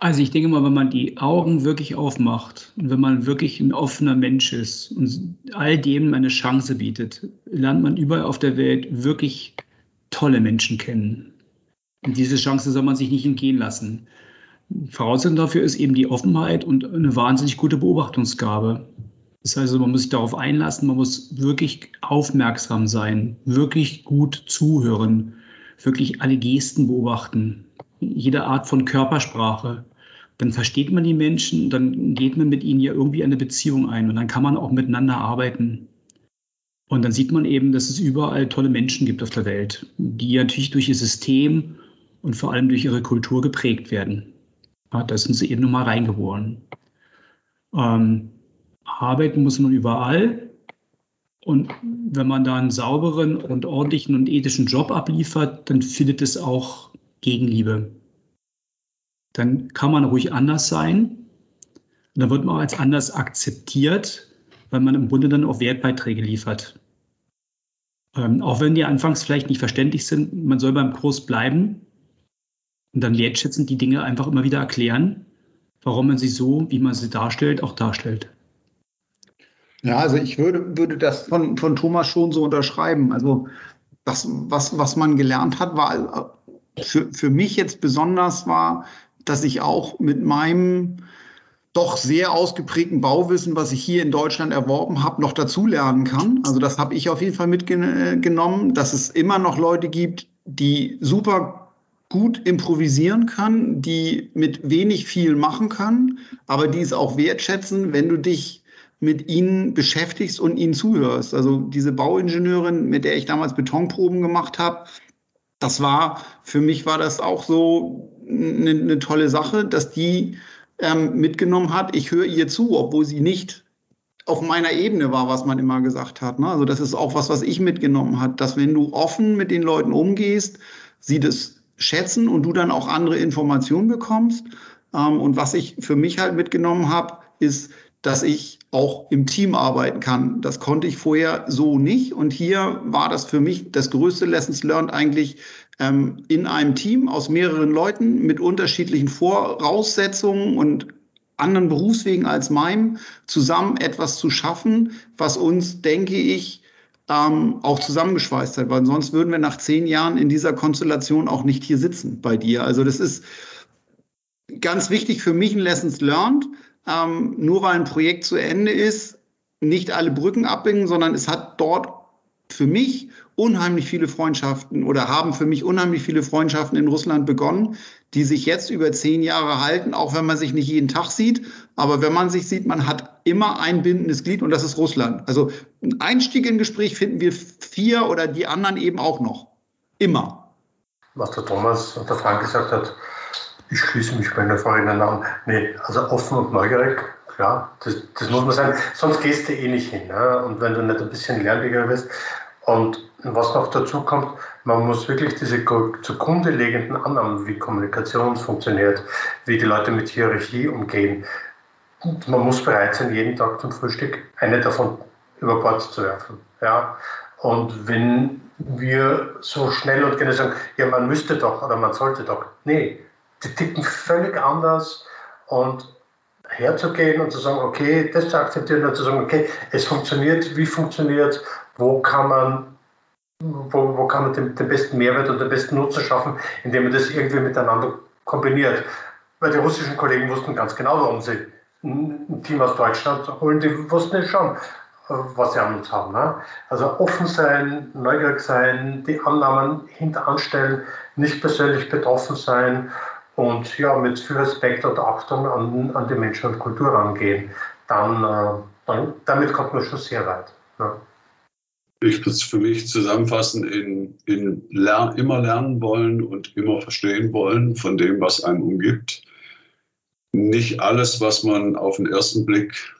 Also ich denke mal, wenn man die Augen wirklich aufmacht und wenn man wirklich ein offener Mensch ist und all dem eine Chance bietet, lernt man überall auf der Welt wirklich tolle Menschen kennen. Und diese Chance soll man sich nicht entgehen lassen. Voraussetzung dafür ist eben die Offenheit und eine wahnsinnig gute Beobachtungsgabe. Das heißt, man muss sich darauf einlassen, man muss wirklich aufmerksam sein, wirklich gut zuhören, wirklich alle Gesten beobachten, jede Art von Körpersprache. Dann versteht man die Menschen, dann geht man mit ihnen ja irgendwie eine Beziehung ein und dann kann man auch miteinander arbeiten. Und dann sieht man eben, dass es überall tolle Menschen gibt auf der Welt, die natürlich durch ihr System und vor allem durch ihre Kultur geprägt werden. Da sind sie eben nun mal reingeboren. Ähm, arbeiten muss man überall. Und wenn man da einen sauberen und ordentlichen und ethischen Job abliefert, dann findet es auch Gegenliebe. Dann kann man ruhig anders sein. Und dann wird man auch als anders akzeptiert, weil man im Grunde dann auch Wertbeiträge liefert. Ähm, auch wenn die anfangs vielleicht nicht verständlich sind, man soll beim Kurs bleiben und dann wertschätzend die Dinge einfach immer wieder erklären, warum man sie so, wie man sie darstellt, auch darstellt. Ja, also ich würde, würde das von, von Thomas schon so unterschreiben. Also das, was, was man gelernt hat, war für, für mich jetzt besonders war, dass ich auch mit meinem doch sehr ausgeprägten Bauwissen, was ich hier in Deutschland erworben habe, noch dazulernen kann. Also das habe ich auf jeden Fall mitgenommen, dass es immer noch Leute gibt, die super gut improvisieren kann, die mit wenig viel machen kann, aber die es auch wertschätzen, wenn du dich mit ihnen beschäftigst und ihnen zuhörst. Also diese Bauingenieurin, mit der ich damals Betonproben gemacht habe, das war, für mich war das auch so eine, eine tolle Sache, dass die ähm, mitgenommen hat, ich höre ihr zu, obwohl sie nicht auf meiner Ebene war, was man immer gesagt hat. Ne? Also das ist auch was, was ich mitgenommen hat, dass wenn du offen mit den Leuten umgehst, sie das schätzen und du dann auch andere Informationen bekommst. Ähm, und was ich für mich halt mitgenommen habe, ist, dass ich auch im Team arbeiten kann. Das konnte ich vorher so nicht. Und hier war das für mich das größte Lessons Learned eigentlich ähm, in einem Team aus mehreren Leuten mit unterschiedlichen Voraussetzungen und anderen Berufswegen als meinem, zusammen etwas zu schaffen, was uns, denke ich, ähm, auch zusammengeschweißt hat. Weil sonst würden wir nach zehn Jahren in dieser Konstellation auch nicht hier sitzen bei dir. Also das ist ganz wichtig für mich ein Lessons Learned ähm, nur weil ein Projekt zu Ende ist, nicht alle Brücken abbinden, sondern es hat dort für mich unheimlich viele Freundschaften oder haben für mich unheimlich viele Freundschaften in Russland begonnen, die sich jetzt über zehn Jahre halten, auch wenn man sich nicht jeden Tag sieht. Aber wenn man sich sieht, man hat immer ein bindendes Glied und das ist Russland. Also ein Einstieg in Gespräch finden wir vier oder die anderen eben auch noch. Immer. Was der Thomas und der Frank gesagt hat, ich schließe mich meiner Freundin an. Nee, also offen und neugierig, klar, das, das muss man sein. Sonst gehst du eh nicht hin. Ne? Und wenn du nicht ein bisschen lernwilliger bist. Und was noch dazu kommt, man muss wirklich diese zugrunde liegenden Annahmen, wie Kommunikation funktioniert, wie die Leute mit Hierarchie umgehen. Und man muss bereit sein, jeden Tag zum Frühstück eine davon über Bord zu werfen. Ja? Und wenn wir so schnell und gerne sagen, ja, man müsste doch oder man sollte doch. Nee, die ticken völlig anders und herzugehen und zu sagen, okay, das zu akzeptieren und zu sagen, okay, es funktioniert, wie funktioniert wo kann man wo, wo kann man den, den, besten Mehrwert und den besten Nutzen schaffen, indem man das irgendwie miteinander kombiniert. Weil die russischen Kollegen wussten ganz genau, warum sie ein Team aus Deutschland holen, die wussten es schon, was sie an uns haben. Ne? Also offen sein, neugierig sein, die Annahmen hinteranstellen, nicht persönlich betroffen sein und ja, mit viel Respekt und Achtung an, an die Menschen und Kultur rangehen. Dann, äh, dann damit kommt man schon sehr weit. Ne? Ich würde es für mich zusammenfassen in, in lern, immer lernen wollen und immer verstehen wollen von dem, was einem umgibt. Nicht alles, was man auf den ersten Blick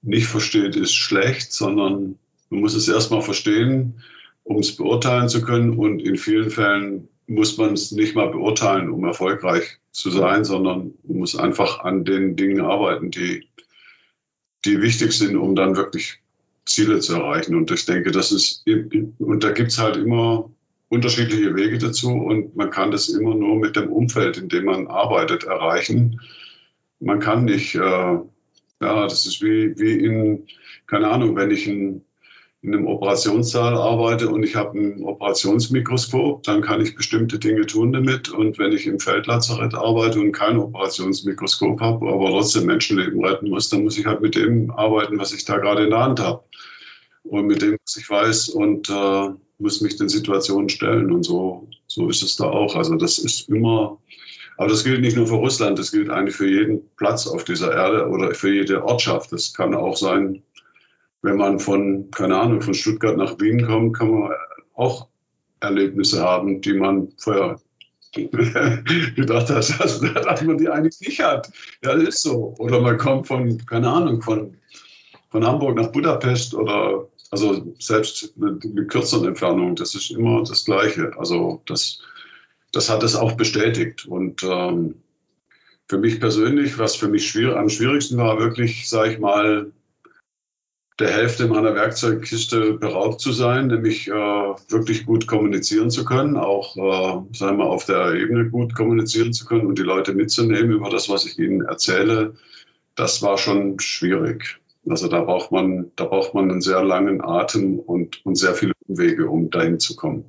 nicht versteht, ist schlecht, sondern man muss es erstmal verstehen, um es beurteilen zu können. Und in vielen Fällen muss man es nicht mal beurteilen, um erfolgreich zu sein, sondern muss einfach an den Dingen arbeiten, die, die wichtig sind, um dann wirklich Ziele zu erreichen. Und ich denke, das ist, und da gibt es halt immer unterschiedliche Wege dazu und man kann das immer nur mit dem Umfeld, in dem man arbeitet, erreichen. Man kann nicht äh, ja, das ist wie, wie in, keine Ahnung, wenn ich in, in einem Operationssaal arbeite und ich habe ein Operationsmikroskop, dann kann ich bestimmte Dinge tun damit. Und wenn ich im Feldlazarett arbeite und kein Operationsmikroskop habe, aber trotzdem Menschenleben retten muss, dann muss ich halt mit dem arbeiten, was ich da gerade in der Hand habe. Und mit dem, was ich weiß und äh, muss mich den Situationen stellen. Und so, so ist es da auch. Also das ist immer aber das gilt nicht nur für Russland, das gilt eigentlich für jeden Platz auf dieser Erde oder für jede Ortschaft. Das kann auch sein, wenn man von, keine Ahnung, von Stuttgart nach Wien kommt, kann man auch Erlebnisse haben, die man vorher gedacht hat, dass, dass man die eigentlich nicht hat. Ja, das ist so. Oder man kommt von, keine Ahnung, von, von Hamburg nach Budapest oder also selbst mit, kürzeren Entfernungen, das ist immer das Gleiche. Also das das hat es auch bestätigt. Und ähm, für mich persönlich, was für mich schwierig, am schwierigsten war, wirklich, sage ich mal, der Hälfte meiner Werkzeugkiste beraubt zu sein, nämlich äh, wirklich gut kommunizieren zu können, auch äh, sagen wir, auf der Ebene gut kommunizieren zu können und die Leute mitzunehmen über das, was ich ihnen erzähle. Das war schon schwierig. Also da braucht man, da braucht man einen sehr langen Atem und, und sehr viele Umwege, um dahin zu kommen.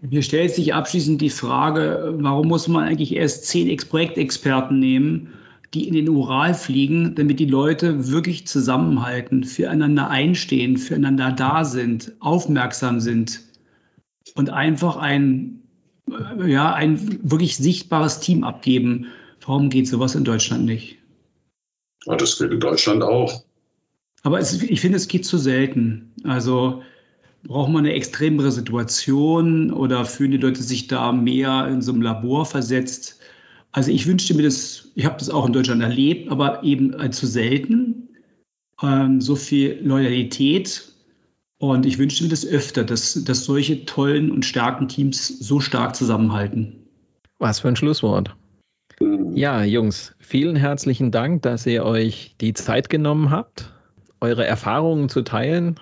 Mir stellt sich abschließend die Frage, warum muss man eigentlich erst zehn Projektexperten nehmen, die in den Ural fliegen, damit die Leute wirklich zusammenhalten, füreinander einstehen, füreinander da sind, aufmerksam sind und einfach ein, ja, ein wirklich sichtbares Team abgeben. Warum geht sowas in Deutschland nicht? Ja, das geht in Deutschland auch. Aber es, ich finde, es geht zu selten. Also Braucht man eine extremere Situation oder fühlen die Leute sich da mehr in so einem Labor versetzt? Also ich wünschte mir das, ich habe das auch in Deutschland erlebt, aber eben zu selten. Ähm, so viel Loyalität. Und ich wünschte mir das öfter, dass, dass solche tollen und starken Teams so stark zusammenhalten. Was für ein Schlusswort. Ja, Jungs, vielen herzlichen Dank, dass ihr euch die Zeit genommen habt, eure Erfahrungen zu teilen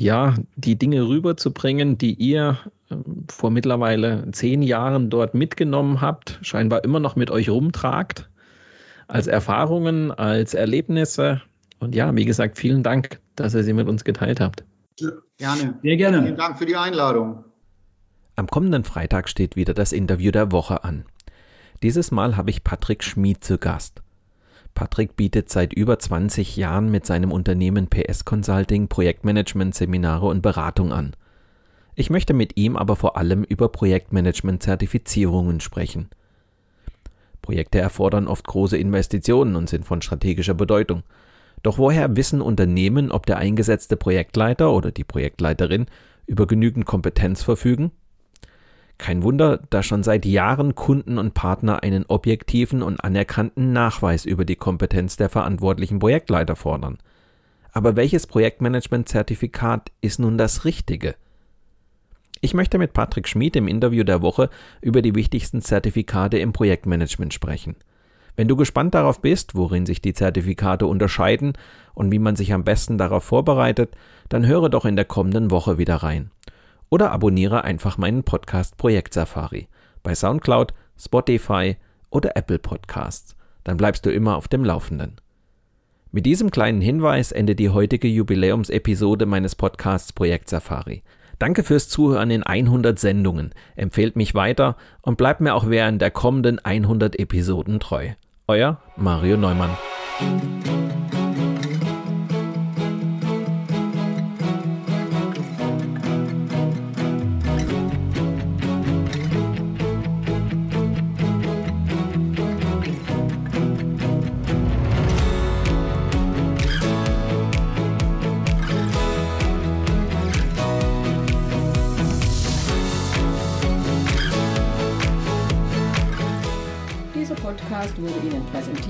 ja, die Dinge rüberzubringen, die ihr ähm, vor mittlerweile zehn Jahren dort mitgenommen habt, scheinbar immer noch mit euch rumtragt, als Erfahrungen, als Erlebnisse. Und ja, wie gesagt, vielen Dank, dass ihr sie mit uns geteilt habt. Gerne. Sehr gerne. Vielen Dank für die Einladung. Am kommenden Freitag steht wieder das Interview der Woche an. Dieses Mal habe ich Patrick Schmid zu Gast. Patrick bietet seit über 20 Jahren mit seinem Unternehmen PS Consulting Projektmanagement-Seminare und Beratung an. Ich möchte mit ihm aber vor allem über Projektmanagement-Zertifizierungen sprechen. Projekte erfordern oft große Investitionen und sind von strategischer Bedeutung. Doch woher wissen Unternehmen, ob der eingesetzte Projektleiter oder die Projektleiterin über genügend Kompetenz verfügen? Kein Wunder, da schon seit Jahren Kunden und Partner einen objektiven und anerkannten Nachweis über die Kompetenz der verantwortlichen Projektleiter fordern. Aber welches Projektmanagement-Zertifikat ist nun das richtige? Ich möchte mit Patrick Schmid im Interview der Woche über die wichtigsten Zertifikate im Projektmanagement sprechen. Wenn du gespannt darauf bist, worin sich die Zertifikate unterscheiden und wie man sich am besten darauf vorbereitet, dann höre doch in der kommenden Woche wieder rein. Oder abonniere einfach meinen Podcast Projekt Safari bei SoundCloud, Spotify oder Apple Podcasts. Dann bleibst du immer auf dem Laufenden. Mit diesem kleinen Hinweis endet die heutige Jubiläumsepisode meines Podcasts Projekt Safari. Danke fürs Zuhören in 100 Sendungen. Empfehlt mich weiter und bleibt mir auch während der kommenden 100 Episoden treu. Euer Mario Neumann.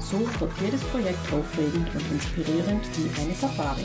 So wird jedes Projekt aufregend und inspirierend wie eine Safari.